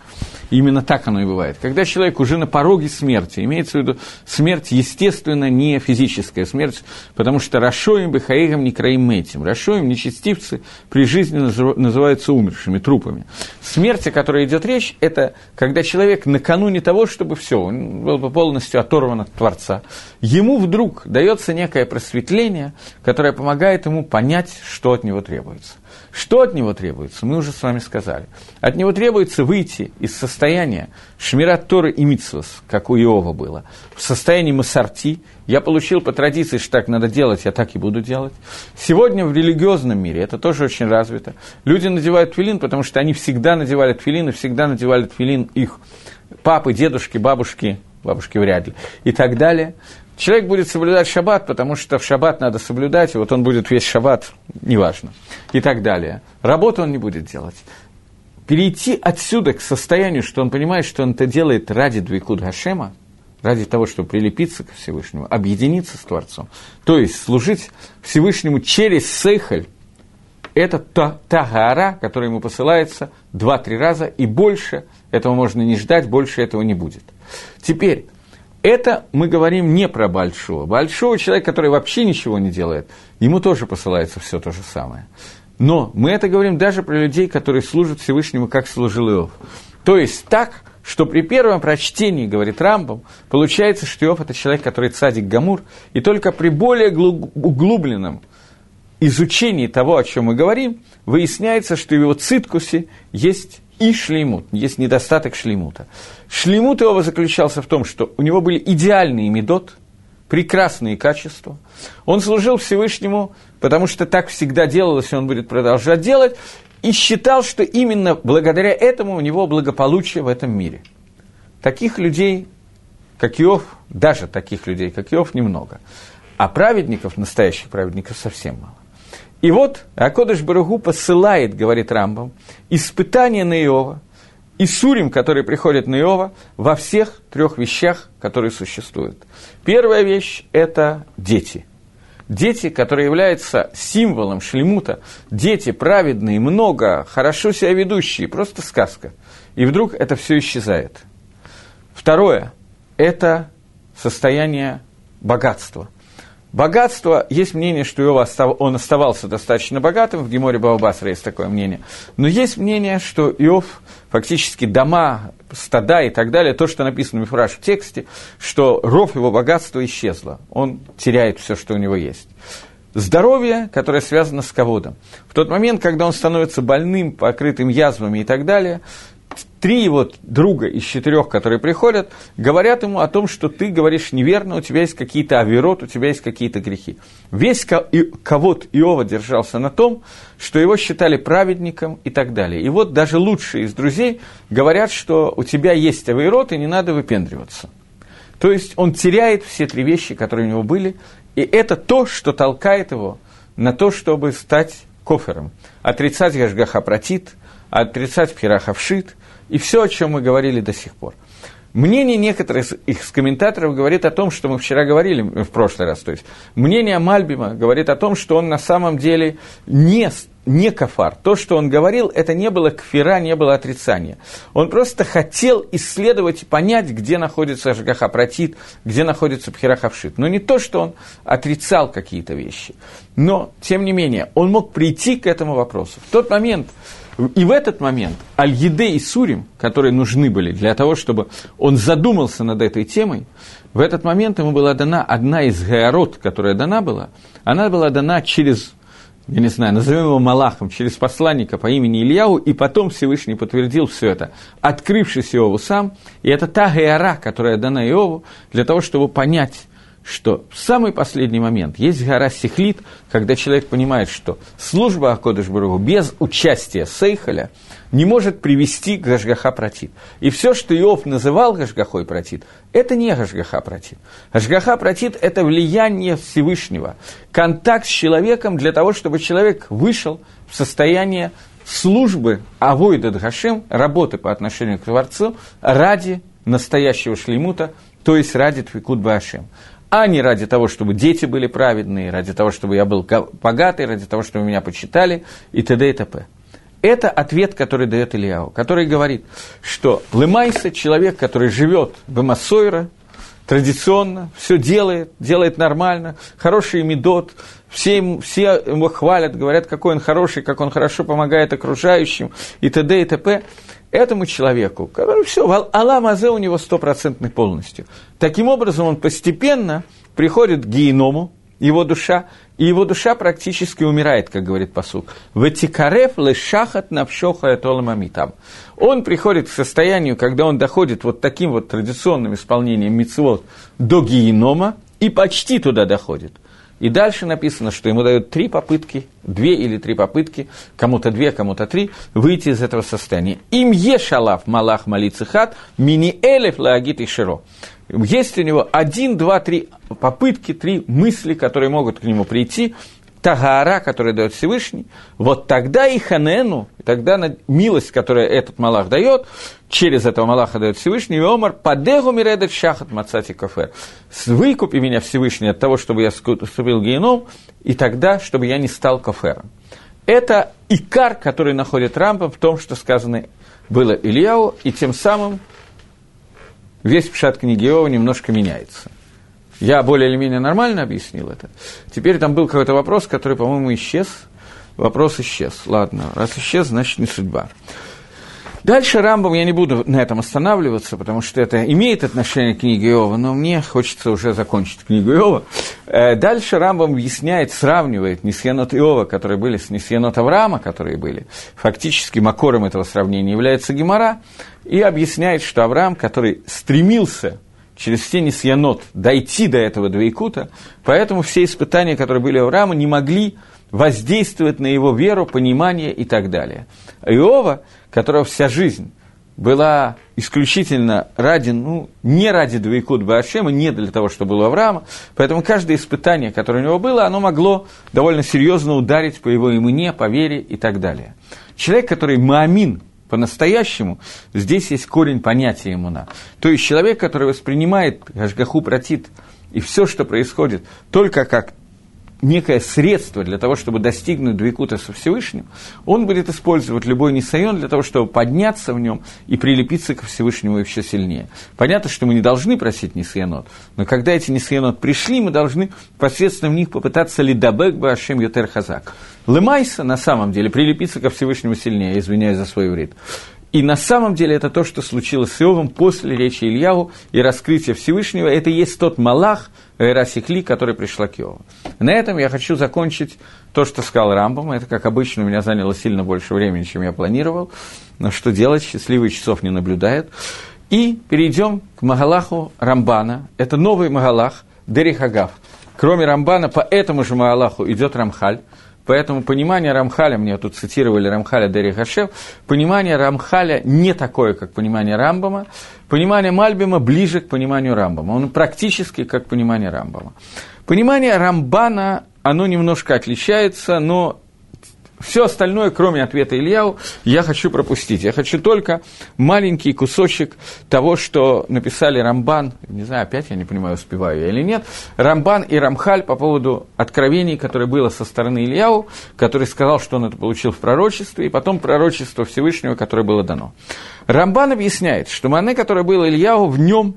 Именно так оно и бывает. Когда человек уже на пороге смерти, имеется в виду смерть, естественно, не физическая смерть, потому что Рашоим, Бехаигам, не краим этим. Рашоим, нечестивцы, при жизни называются умершими, трупами. Смерть, о которой идет речь, это когда человек накануне того, чтобы все, он был бы полностью оторван от Творца, ему вдруг дается некое просветление, которое помогает ему понять, что от него требуется. Что от него требуется? Мы уже с вами сказали. От него требуется выйти из состояния шмират Торы и Митсвас, как у Иова было, в состоянии Масарти. Я получил по традиции, что так надо делать, я так и буду делать. Сегодня в религиозном мире это тоже очень развито. Люди надевают твилин, потому что они всегда надевали твилин, и всегда надевали твилин их папы, дедушки, бабушки, бабушки вряд ли, и так далее. Человек будет соблюдать шаббат, потому что в шаббат надо соблюдать, и вот он будет весь шаббат, неважно, и так далее. Работу он не будет делать. Перейти отсюда к состоянию, что он понимает, что он это делает ради Двикуд Гашема, ради того, чтобы прилепиться к Всевышнему, объединиться с Творцом, то есть служить Всевышнему через Сейхаль, это та, та гора, которая ему посылается два-три раза, и больше этого можно не ждать, больше этого не будет. Теперь, это мы говорим не про большого. Большого человека, который вообще ничего не делает, ему тоже посылается все то же самое. Но мы это говорим даже про людей, которые служат Всевышнему, как служил Иов. То есть так, что при первом прочтении, говорит Рамбам, получается, что Иов – это человек, который цадик Гамур, и только при более углубленном изучении того, о чем мы говорим, выясняется, что в его циткусе есть и шлеймут, есть недостаток шлеймута. Шлеймут его заключался в том, что у него были идеальные медот, прекрасные качества. Он служил Всевышнему, потому что так всегда делалось, и он будет продолжать делать, и считал, что именно благодаря этому у него благополучие в этом мире. Таких людей, как Иов, даже таких людей, как Иов, немного. А праведников, настоящих праведников, совсем мало. И вот Акодыш Баругу посылает, говорит Рамбам, испытание на Иова, и Сурим, который приходит на Иова, во всех трех вещах, которые существуют. Первая вещь – это дети. дети, которые являются символом шлемута, дети праведные, много, хорошо себя ведущие, просто сказка. И вдруг это все исчезает. Второе – это состояние богатства – Богатство, есть мнение, что Иова он оставался достаточно богатым, в Геморе Баобасра есть такое мнение. Но есть мнение, что Иов фактически дома, стада и так далее, то, что написано Мифраж в тексте, что ров его богатства исчезло, он теряет все, что у него есть. Здоровье, которое связано с ководом. В тот момент, когда он становится больным, покрытым язвами и так далее, три его друга из четырех, которые приходят, говорят ему о том, что ты говоришь неверно, у тебя есть какие-то авирот, у тебя есть какие-то грехи. Весь кого-то Иова держался на том, что его считали праведником и так далее. И вот даже лучшие из друзей говорят, что у тебя есть авирот, и не надо выпендриваться. То есть он теряет все три вещи, которые у него были, и это то, что толкает его на то, чтобы стать кофером. Отрицать Гашгаха протит, отрицать Пхирахавшит, и все, о чем мы говорили до сих пор. Мнение некоторых из комментаторов говорит о том, что мы вчера говорили в прошлый раз. То есть мнение Мальбима говорит о том, что он на самом деле не, не кафар. То, что он говорил, это не было кфира, не было отрицания. Он просто хотел исследовать и понять, где находится Жгаха Протит, где находится Пхирахавшит. Но не то, что он отрицал какие-то вещи. Но, тем не менее, он мог прийти к этому вопросу. В тот момент, и в этот момент Аль-Еде и Сурим, которые нужны были для того, чтобы он задумался над этой темой, в этот момент ему была дана одна из гаорот, которая дана была, она была дана через, я не знаю, назовем его Малахом, через посланника по имени Ильяу, и потом Всевышний подтвердил все это, открывшись Иову сам, и это та гаора, которая дана Иову, для того, чтобы понять, что в самый последний момент есть гора Сихлит, когда человек понимает, что служба Акодыш Баругу без участия Сейхаля не может привести к Гашгаха Протит. И все, что Иов называл Гашгахой Протит, это не Гашгаха Протит. Гашгаха Протит – это влияние Всевышнего, контакт с человеком для того, чтобы человек вышел в состояние службы Авойда Дхашем, работы по отношению к Творцу, ради настоящего шлемута, то есть ради Твикут Башем а не ради того, чтобы дети были праведные, ради того, чтобы я был богатый, ради того, чтобы меня почитали и т.д. и т.п. Это ответ, который дает Ильяу, который говорит, что Лымайса, человек, который живет в Эмасойра, традиционно, все делает, делает нормально, хороший медот, все, ему, все его хвалят, говорят, какой он хороший, как он хорошо помогает окружающим и т.д. и т.п этому человеку, который все, Аллах Мазе у него стопроцентный полностью. Таким образом, он постепенно приходит к геному, его душа, и его душа практически умирает, как говорит посук. Ватикарев лешахат навшоха там. Он приходит к состоянию, когда он доходит вот таким вот традиционным исполнением мицвод до генома, и почти туда доходит – и дальше написано, что ему дают три попытки, две или три попытки, кому-то две, кому-то три, выйти из этого состояния. Им ешалав малах малицихат, мини элев лагит и широ. Есть у него один, два, три попытки, три мысли, которые могут к нему прийти, Тагара, который дает Всевышний, вот тогда и Ханену, тогда милость, которую этот Малах дает, через этого Малаха дает Всевышний, и Омар, падегу миредет шахат мацати кафе. Выкупи меня Всевышний от того, чтобы я вступил в геном, и тогда, чтобы я не стал кафером. Это икар, который находит Рампа в том, что сказано было Ильяу, и тем самым весь пшат книги Иова немножко меняется. Я более или менее нормально объяснил это. Теперь там был какой-то вопрос, который, по-моему, исчез. Вопрос исчез. Ладно, раз исчез, значит не судьба. Дальше Рамбом я не буду на этом останавливаться, потому что это имеет отношение к книге Иова, но мне хочется уже закончить книгу Иова. Э, дальше Рамбом объясняет, сравнивает Нисьянот Иова, которые были с Нисьянот Авраама, которые были. Фактически макором этого сравнения является Гемора, и объясняет, что Авраам, который стремился через все несьянот дойти до этого двоекута, поэтому все испытания, которые были у Авраама, не могли воздействовать на его веру, понимание и так далее. Иова, которого вся жизнь была исключительно ради, ну, не ради двоекут Баашема, не для того, что было у Авраама, поэтому каждое испытание, которое у него было, оно могло довольно серьезно ударить по его имени, по вере и так далее. Человек, который маамин, по-настоящему, здесь есть корень понятия иммуна. То есть человек, который воспринимает Гашгаху Протит и все, что происходит, только как некое средство для того, чтобы достигнуть двикута со Всевышним, он будет использовать любой несайон для того, чтобы подняться в нем и прилепиться к Всевышнему еще сильнее. Понятно, что мы не должны просить несайонот, но когда эти несайонот пришли, мы должны посредством них попытаться лидабек башем ютер хазак. Лымайса, на самом деле, прилепиться ко Всевышнему сильнее, извиняюсь за свой вред. И на самом деле это то, что случилось с Иовом после речи Ильяву и раскрытия Всевышнего. Это и есть тот Малах, Эрасихли, который пришла к Иову. На этом я хочу закончить то, что сказал Рамбам. Это, как обычно, у меня заняло сильно больше времени, чем я планировал. Но что делать, счастливый часов не наблюдает. И перейдем к Магалаху Рамбана. Это новый Магалах, Дерихагав. Кроме Рамбана, по этому же Магалаху идет Рамхаль. Поэтому понимание Рамхаля, мне тут цитировали Рамхаля Дери Хашев, понимание Рамхаля не такое, как понимание Рамбама. Понимание Мальбима ближе к пониманию Рамбама. Он практически как понимание Рамбама. Понимание Рамбана, оно немножко отличается, но все остальное, кроме ответа Ильяу, я хочу пропустить. Я хочу только маленький кусочек того, что написали Рамбан, не знаю, опять я не понимаю, успеваю я или нет, Рамбан и Рамхаль по поводу откровений, которое было со стороны Ильяу, который сказал, что он это получил в пророчестве, и потом пророчество Всевышнего, которое было дано. Рамбан объясняет, что мане, которое было Ильяу, в нем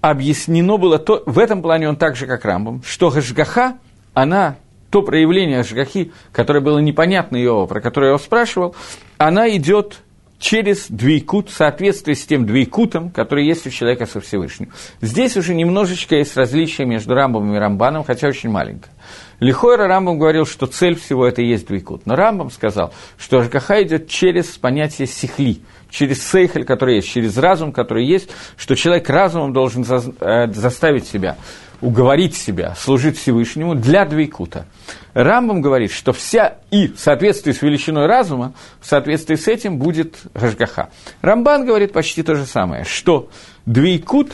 объяснено было то, в этом плане он так же, как Рамбам, что Гашгаха, она то проявление Ашгахи, которое было непонятно Иова, про которое я его спрашивал, она идет через двейкут, в соответствии с тем двейкутом, который есть у человека со Всевышним. Здесь уже немножечко есть различие между Рамбом и Рамбаном, хотя очень маленькое. Лихойра Рамбам говорил, что цель всего это есть двейкут. Но Рамбам сказал, что Ашгаха идет через понятие сихли, через сейхель, который есть, через разум, который есть, что человек разумом должен э, заставить себя уговорить себя служить Всевышнему для двейкута. Рамбам говорит, что вся и в соответствии с величиной разума, в соответствии с этим будет Гашгаха. Рамбан говорит почти то же самое, что двейкут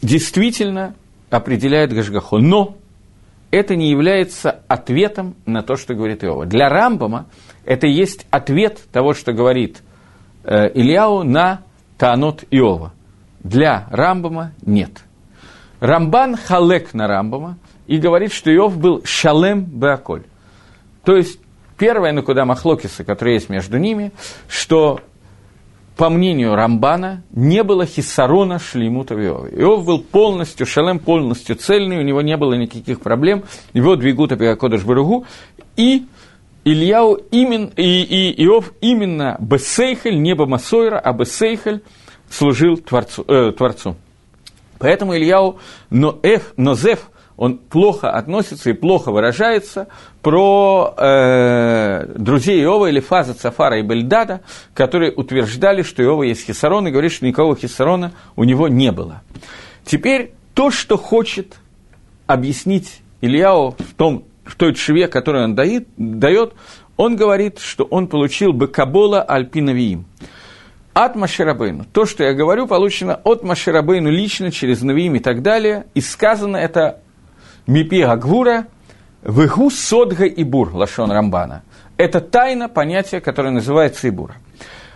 действительно определяет Гашгаху, но это не является ответом на то, что говорит Иова. Для Рамбама это есть ответ того, что говорит э, Ильяу на Таанот Иова. Для Рамбама нет – Рамбан халек на Рамбама и говорит, что Иов был шалем беаколь. То есть, первое, на куда Махлокиса, которое есть между ними, что, по мнению Рамбана, не было хиссарона шлеймута в Иове. Иов был полностью, шалем полностью цельный, у него не было никаких проблем, его двигут Апиакодыш Баругу, и Ильяу именно, и, и Иов именно Бесейхель, не Бамасойра, а Бесейхель служил Творцу. Э, творцу. Поэтому Ильяу Ноэф, Нозеф, он плохо относится и плохо выражается про э, друзей Иова или фаза Цафара и Бельдада, которые утверждали, что Иова есть Хисарон, и говорит, что никакого Хисарона у него не было. Теперь то, что хочет объяснить Ильяу в, том, в той шве, которую он дает, он говорит, что он получил бы Кабола Альпиновиим от Маширабейну. То, что я говорю, получено от Маширабейну лично, через Навиим и так далее. И сказано это Мипи Гагвура, Вегу Содга и Бур, Лашон Рамбана. Это тайна понятия, которое называется Ибур.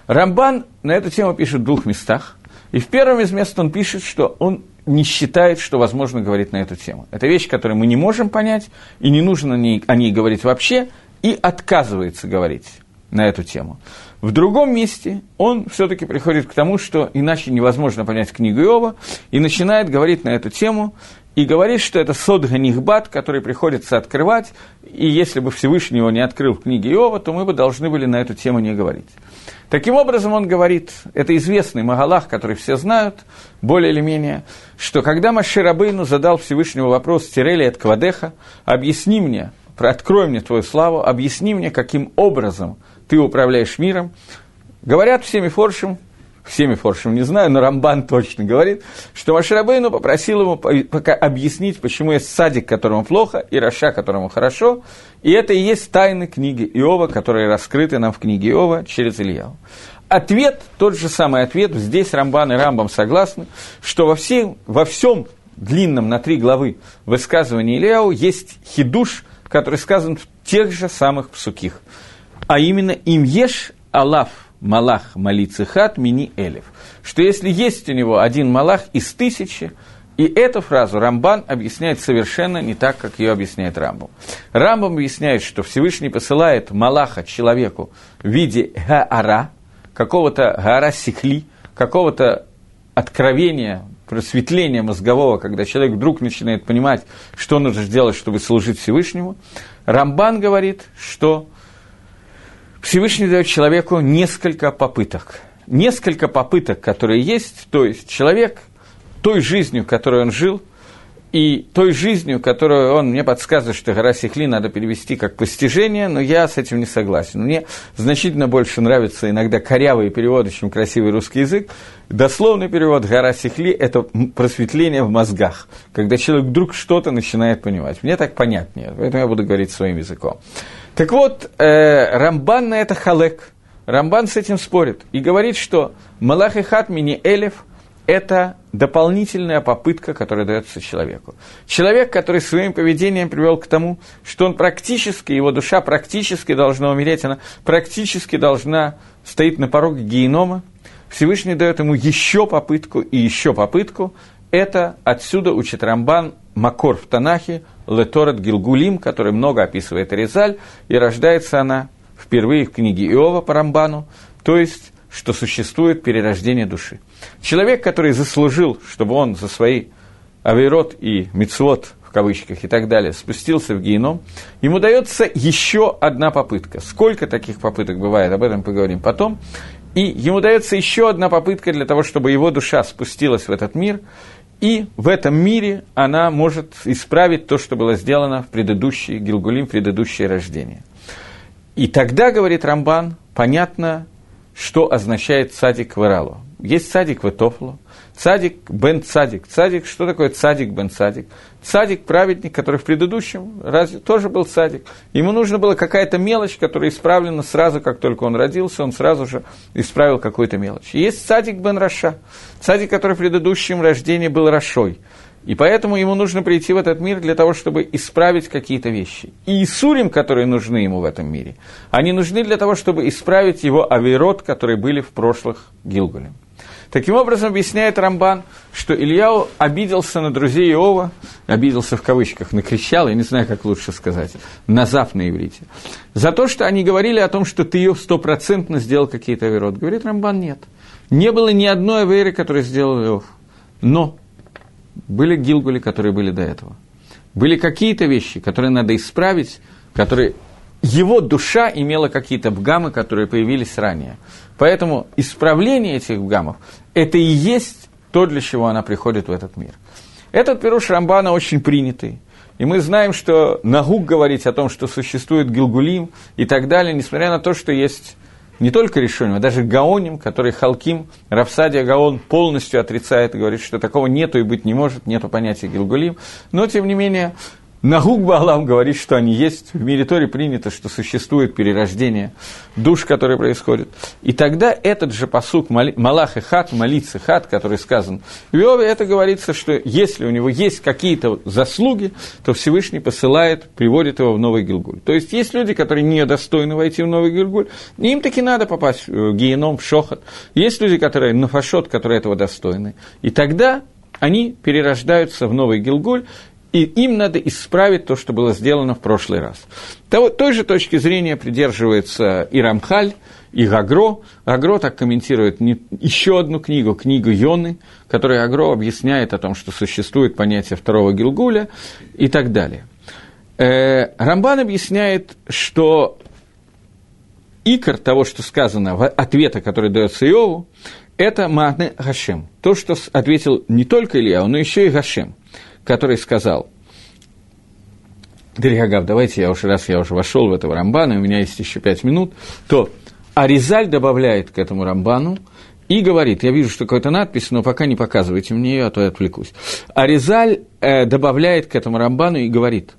Рамбан на эту тему пишет в двух местах. И в первом из мест он пишет, что он не считает, что возможно говорить на эту тему. Это вещь, которую мы не можем понять, и не нужно о ней, о ней говорить вообще, и отказывается говорить на эту тему. В другом месте он все-таки приходит к тому, что иначе невозможно понять книгу Иова, и начинает говорить на эту тему, и говорит, что это сод Ганихбат, который приходится открывать, и если бы Всевышний его не открыл в книге Иова, то мы бы должны были на эту тему не говорить. Таким образом, он говорит, это известный Магалах, который все знают, более или менее, что когда Маширабейну задал Всевышнему вопрос Тирели от Квадеха, объясни мне, открой мне твою славу, объясни мне, каким образом – ты управляешь миром. Говорят всеми форшем, всеми форшем не знаю, но Рамбан точно говорит, что Маширабейну попросил ему пока объяснить, почему есть садик, которому плохо, и Раша, которому хорошо. И это и есть тайны книги Иова, которые раскрыты нам в книге Иова через Ильяу. Ответ, тот же самый ответ, здесь Рамбан и Рамбам согласны, что во, всем, во всем длинном на три главы высказывании Ильяу есть хидуш, который сказан в тех же самых псуких – а именно им ешь Аллах Малах Малицехат Мини Элев. Что если есть у него один Малах из тысячи, И эту фразу Рамбан объясняет совершенно не так, как ее объясняет Рамбам. Рамбам объясняет, что Всевышний посылает Малаха человеку в виде Гаара, какого-то Гаара Сихли, какого-то откровения, просветления мозгового, когда человек вдруг начинает понимать, что нужно сделать, чтобы служить Всевышнему. Рамбан говорит, что Всевышний дает человеку несколько попыток. Несколько попыток, которые есть, то есть человек той жизнью, которой он жил, и той жизнью, которую он мне подсказывает, что гора Сихли надо перевести как постижение, но я с этим не согласен. Мне значительно больше нравятся иногда корявые переводы, чем красивый русский язык. Дословный перевод гора Сихли – это просветление в мозгах, когда человек вдруг что-то начинает понимать. Мне так понятнее, поэтому я буду говорить своим языком. Так вот, э, Рамбан на это халек. Рамбан с этим спорит и говорит, что Малах и Хат мини Элев – это дополнительная попытка, которая дается человеку. Человек, который своим поведением привел к тому, что он практически, его душа практически должна умереть, она практически должна стоять на пороге генома, Всевышний дает ему еще попытку и еще попытку. Это отсюда учит Рамбан Макор в Танахе, Леторет Гилгулим, который много описывает Резаль, и рождается она впервые в книге Иова по Рамбану, то есть что существует перерождение души. Человек, который заслужил, чтобы он за свои авейрот и мицвод, в кавычках и так далее, спустился в геном, ему дается еще одна попытка. Сколько таких попыток бывает, об этом поговорим потом. И ему дается еще одна попытка для того, чтобы его душа спустилась в этот мир, и в этом мире она может исправить то, что было сделано в предыдущий Гилгулим, в предыдущее рождение. И тогда, говорит Рамбан, понятно, что означает цадик в Иралу. Есть цадик в Этофлу, цадик бен цадик. Цадик, что такое цадик бен цадик? Цадик – праведник, который в предыдущем разве тоже был цадик. Ему нужна была какая-то мелочь, которая исправлена сразу, как только он родился, он сразу же исправил какую-то мелочь. И есть цадик бен Раша, цадик, который в предыдущем рождении был Рашой. И поэтому ему нужно прийти в этот мир для того, чтобы исправить какие-то вещи. И Исурим, которые нужны ему в этом мире, они нужны для того, чтобы исправить его авирот, которые были в прошлых Гилгуле. Таким образом, объясняет Рамбан, что Ильяу обиделся на друзей Иова, обиделся в кавычках, накричал, я не знаю, как лучше сказать, назав на иврите, за то, что они говорили о том, что ты ее стопроцентно сделал какие-то авирот. Говорит Рамбан, нет. Не было ни одной аверы, которую сделал Иов. Но были гилгули, которые были до этого. Были какие-то вещи, которые надо исправить, которые его душа имела какие-то бгамы, которые появились ранее. Поэтому исправление этих бгамов – это и есть то, для чего она приходит в этот мир. Этот пируш Рамбана очень принятый. И мы знаем, что Нагук говорить о том, что существует Гилгулим и так далее, несмотря на то, что есть не только решением, а даже Гаоним, который Халким, Рафсадия Гаон полностью отрицает и говорит, что такого нету и быть не может, нету понятия Гилгулим. Но, тем не менее, Нагук Баалам говорит, что они есть. В мире Торе принято, что существует перерождение душ, которые происходят. И тогда этот же посук Малах и Хат, молиться Хат, который сказан в Иове, это говорится, что если у него есть какие-то заслуги, то Всевышний посылает, приводит его в Новый Гилгуль. То есть есть люди, которые не достойны войти в Новый Гилгуль, им таки надо попасть в геном, в Шохот. Есть люди, которые нафашот, которые этого достойны. И тогда они перерождаются в новый Гилгуль, и им надо исправить то, что было сделано в прошлый раз. Того, той же точки зрения придерживается и Рамхаль, и Гагро. Гагро так комментирует не, еще одну книгу, книгу Йоны, которая Гагро объясняет о том, что существует понятие второго Гилгуля и так далее. Э, Рамбан объясняет, что икор того, что сказано, ответа, который дается Иову, это Махне Гашем. То, что ответил не только Илья, но еще и Гашем который сказал, Дерихагав, давайте я уже, раз я уже вошел в этого Рамбана, у меня есть еще пять минут, то Аризаль добавляет к этому Рамбану и говорит, я вижу, что какая-то надпись, но пока не показывайте мне ее, а то я отвлекусь. Аризаль э, добавляет к этому Рамбану и говорит,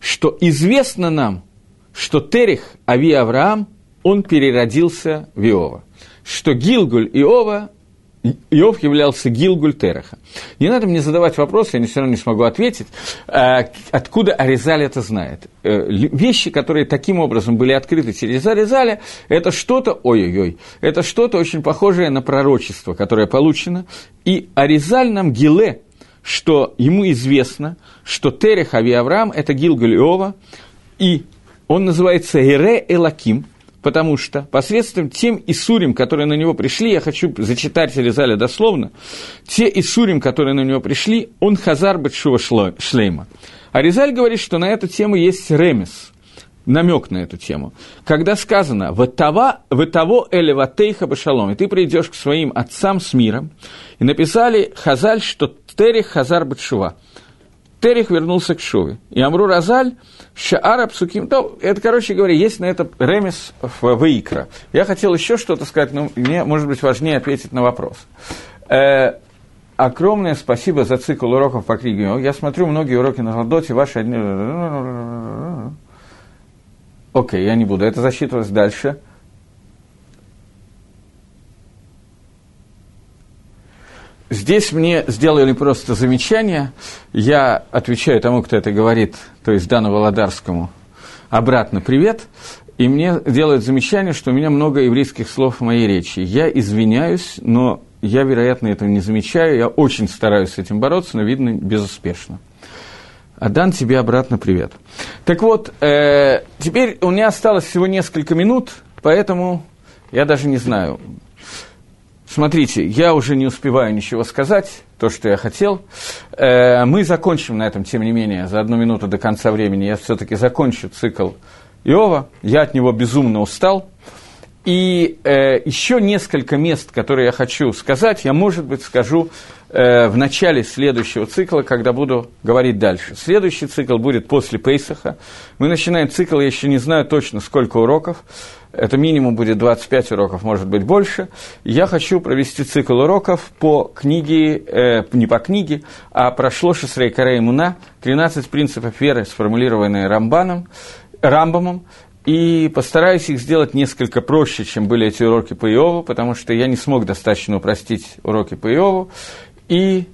что известно нам, что Терих, Ави Авраам, он переродился в Иова, что Гилгуль Иова Иов являлся Гилгуль Тереха. Не надо мне задавать вопрос, я все равно не смогу ответить, э, откуда Аризаль это знает. Э, вещи, которые таким образом были открыты через Аризаля, это что-то, ой-ой-ой, это что-то очень похожее на пророчество, которое получено, и Аризаль нам Гиле, что ему известно, что Терех Ави Авраам – это Гилгаль Иова, и он называется Ире Элаким, потому что посредством тем Исурим, которые на него пришли, я хочу зачитать Резаля дословно, те Исурим, которые на него пришли, он Хазар Батшува Шлейма. А Резаль говорит, что на эту тему есть ремес, намек на эту тему. Когда сказано «Ватава, «Ватаво элеватейха башалом», и ты придешь к своим отцам с миром, и написали Хазаль, что Терих Хазар Батшува. Терих вернулся к Шуве. И Амру Разаль, Шаара Псуким, то, это, короче говоря, есть на это ремес в Ваикра. Я хотел еще что-то сказать, но мне, может быть, важнее ответить на вопрос. Э, огромное спасибо за цикл уроков по книге. Я смотрю многие уроки на Гладоте, ваши одни... Окей, я не буду это засчитывать дальше. Здесь мне сделали просто замечание, я отвечаю тому, кто это говорит, то есть Дану Володарскому, обратно «привет», и мне делают замечание, что у меня много еврейских слов в моей речи. Я извиняюсь, но я, вероятно, этого не замечаю, я очень стараюсь с этим бороться, но, видно, безуспешно. Адан, тебе обратно привет. Так вот, э, теперь у меня осталось всего несколько минут, поэтому я даже не знаю, Смотрите, я уже не успеваю ничего сказать, то, что я хотел. Э, мы закончим на этом, тем не менее, за одну минуту до конца времени. Я все-таки закончу цикл Иова. Я от него безумно устал. И э, еще несколько мест, которые я хочу сказать, я, может быть, скажу э, в начале следующего цикла, когда буду говорить дальше. Следующий цикл будет после Пейсаха. Мы начинаем цикл, я еще не знаю точно, сколько уроков. Это минимум будет 25 уроков, может быть, больше. Я хочу провести цикл уроков по книге, э, не по книге, а прошло Шесрей Карей Муна, 13 принципов веры, сформулированные Рамбаном, Рамбамом, и постараюсь их сделать несколько проще, чем были эти уроки по Иову, потому что я не смог достаточно упростить уроки по Иову. И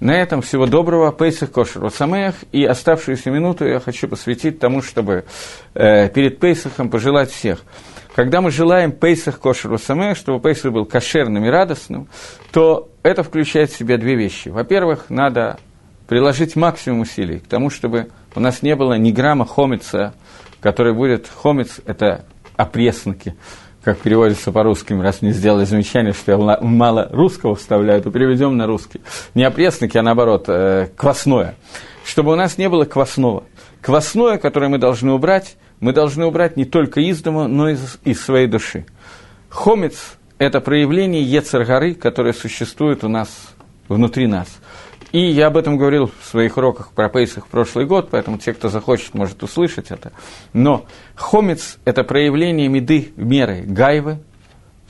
на этом всего доброго, Пейсах Кошер Самеях, и оставшуюся минуту я хочу посвятить тому, чтобы э, перед Пейсахом пожелать всех. Когда мы желаем Пейсах Кошер Самеях, чтобы Пейсах был кошерным и радостным, то это включает в себя две вещи. Во-первых, надо приложить максимум усилий к тому, чтобы у нас не было ни грамма хомица, который будет, хомец – это опресноки, как переводится по-русски, раз мне сделали замечание, что я мало русского вставляю, то переведем на русский. Не опресники, а наоборот, э, квасное. Чтобы у нас не было квасного. Квасное, которое мы должны убрать, мы должны убрать не только из дома, но и из, своей души. Хомец – это проявление Ецаргары, которое существует у нас, внутри нас. И я об этом говорил в своих уроках про Пейсах в прошлый год, поэтому те, кто захочет, может услышать это. Но хомец – это проявление меды, меры гайвы,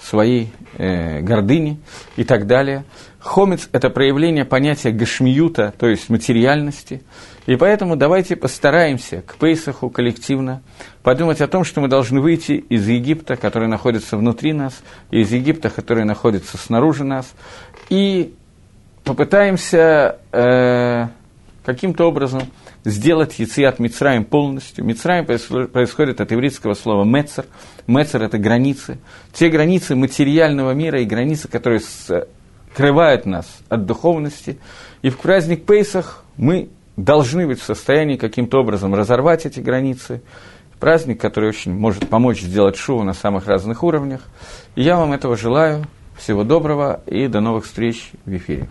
своей э, гордыни и так далее. Хомец – это проявление понятия гашмиюта, то есть материальности. И поэтому давайте постараемся к Пейсаху коллективно подумать о том, что мы должны выйти из Египта, который находится внутри нас, и из Египта, который находится снаружи нас, и попытаемся э, каким-то образом сделать Яциат Мицраем полностью. Мицраем происходит от еврейского слова «мецер». «Мецер» – это границы. Те границы материального мира и границы, которые скрывают нас от духовности. И в праздник Пейсах мы должны быть в состоянии каким-то образом разорвать эти границы. Праздник, который очень может помочь сделать шоу на самых разных уровнях. И я вам этого желаю. Всего доброго и до новых встреч в эфире.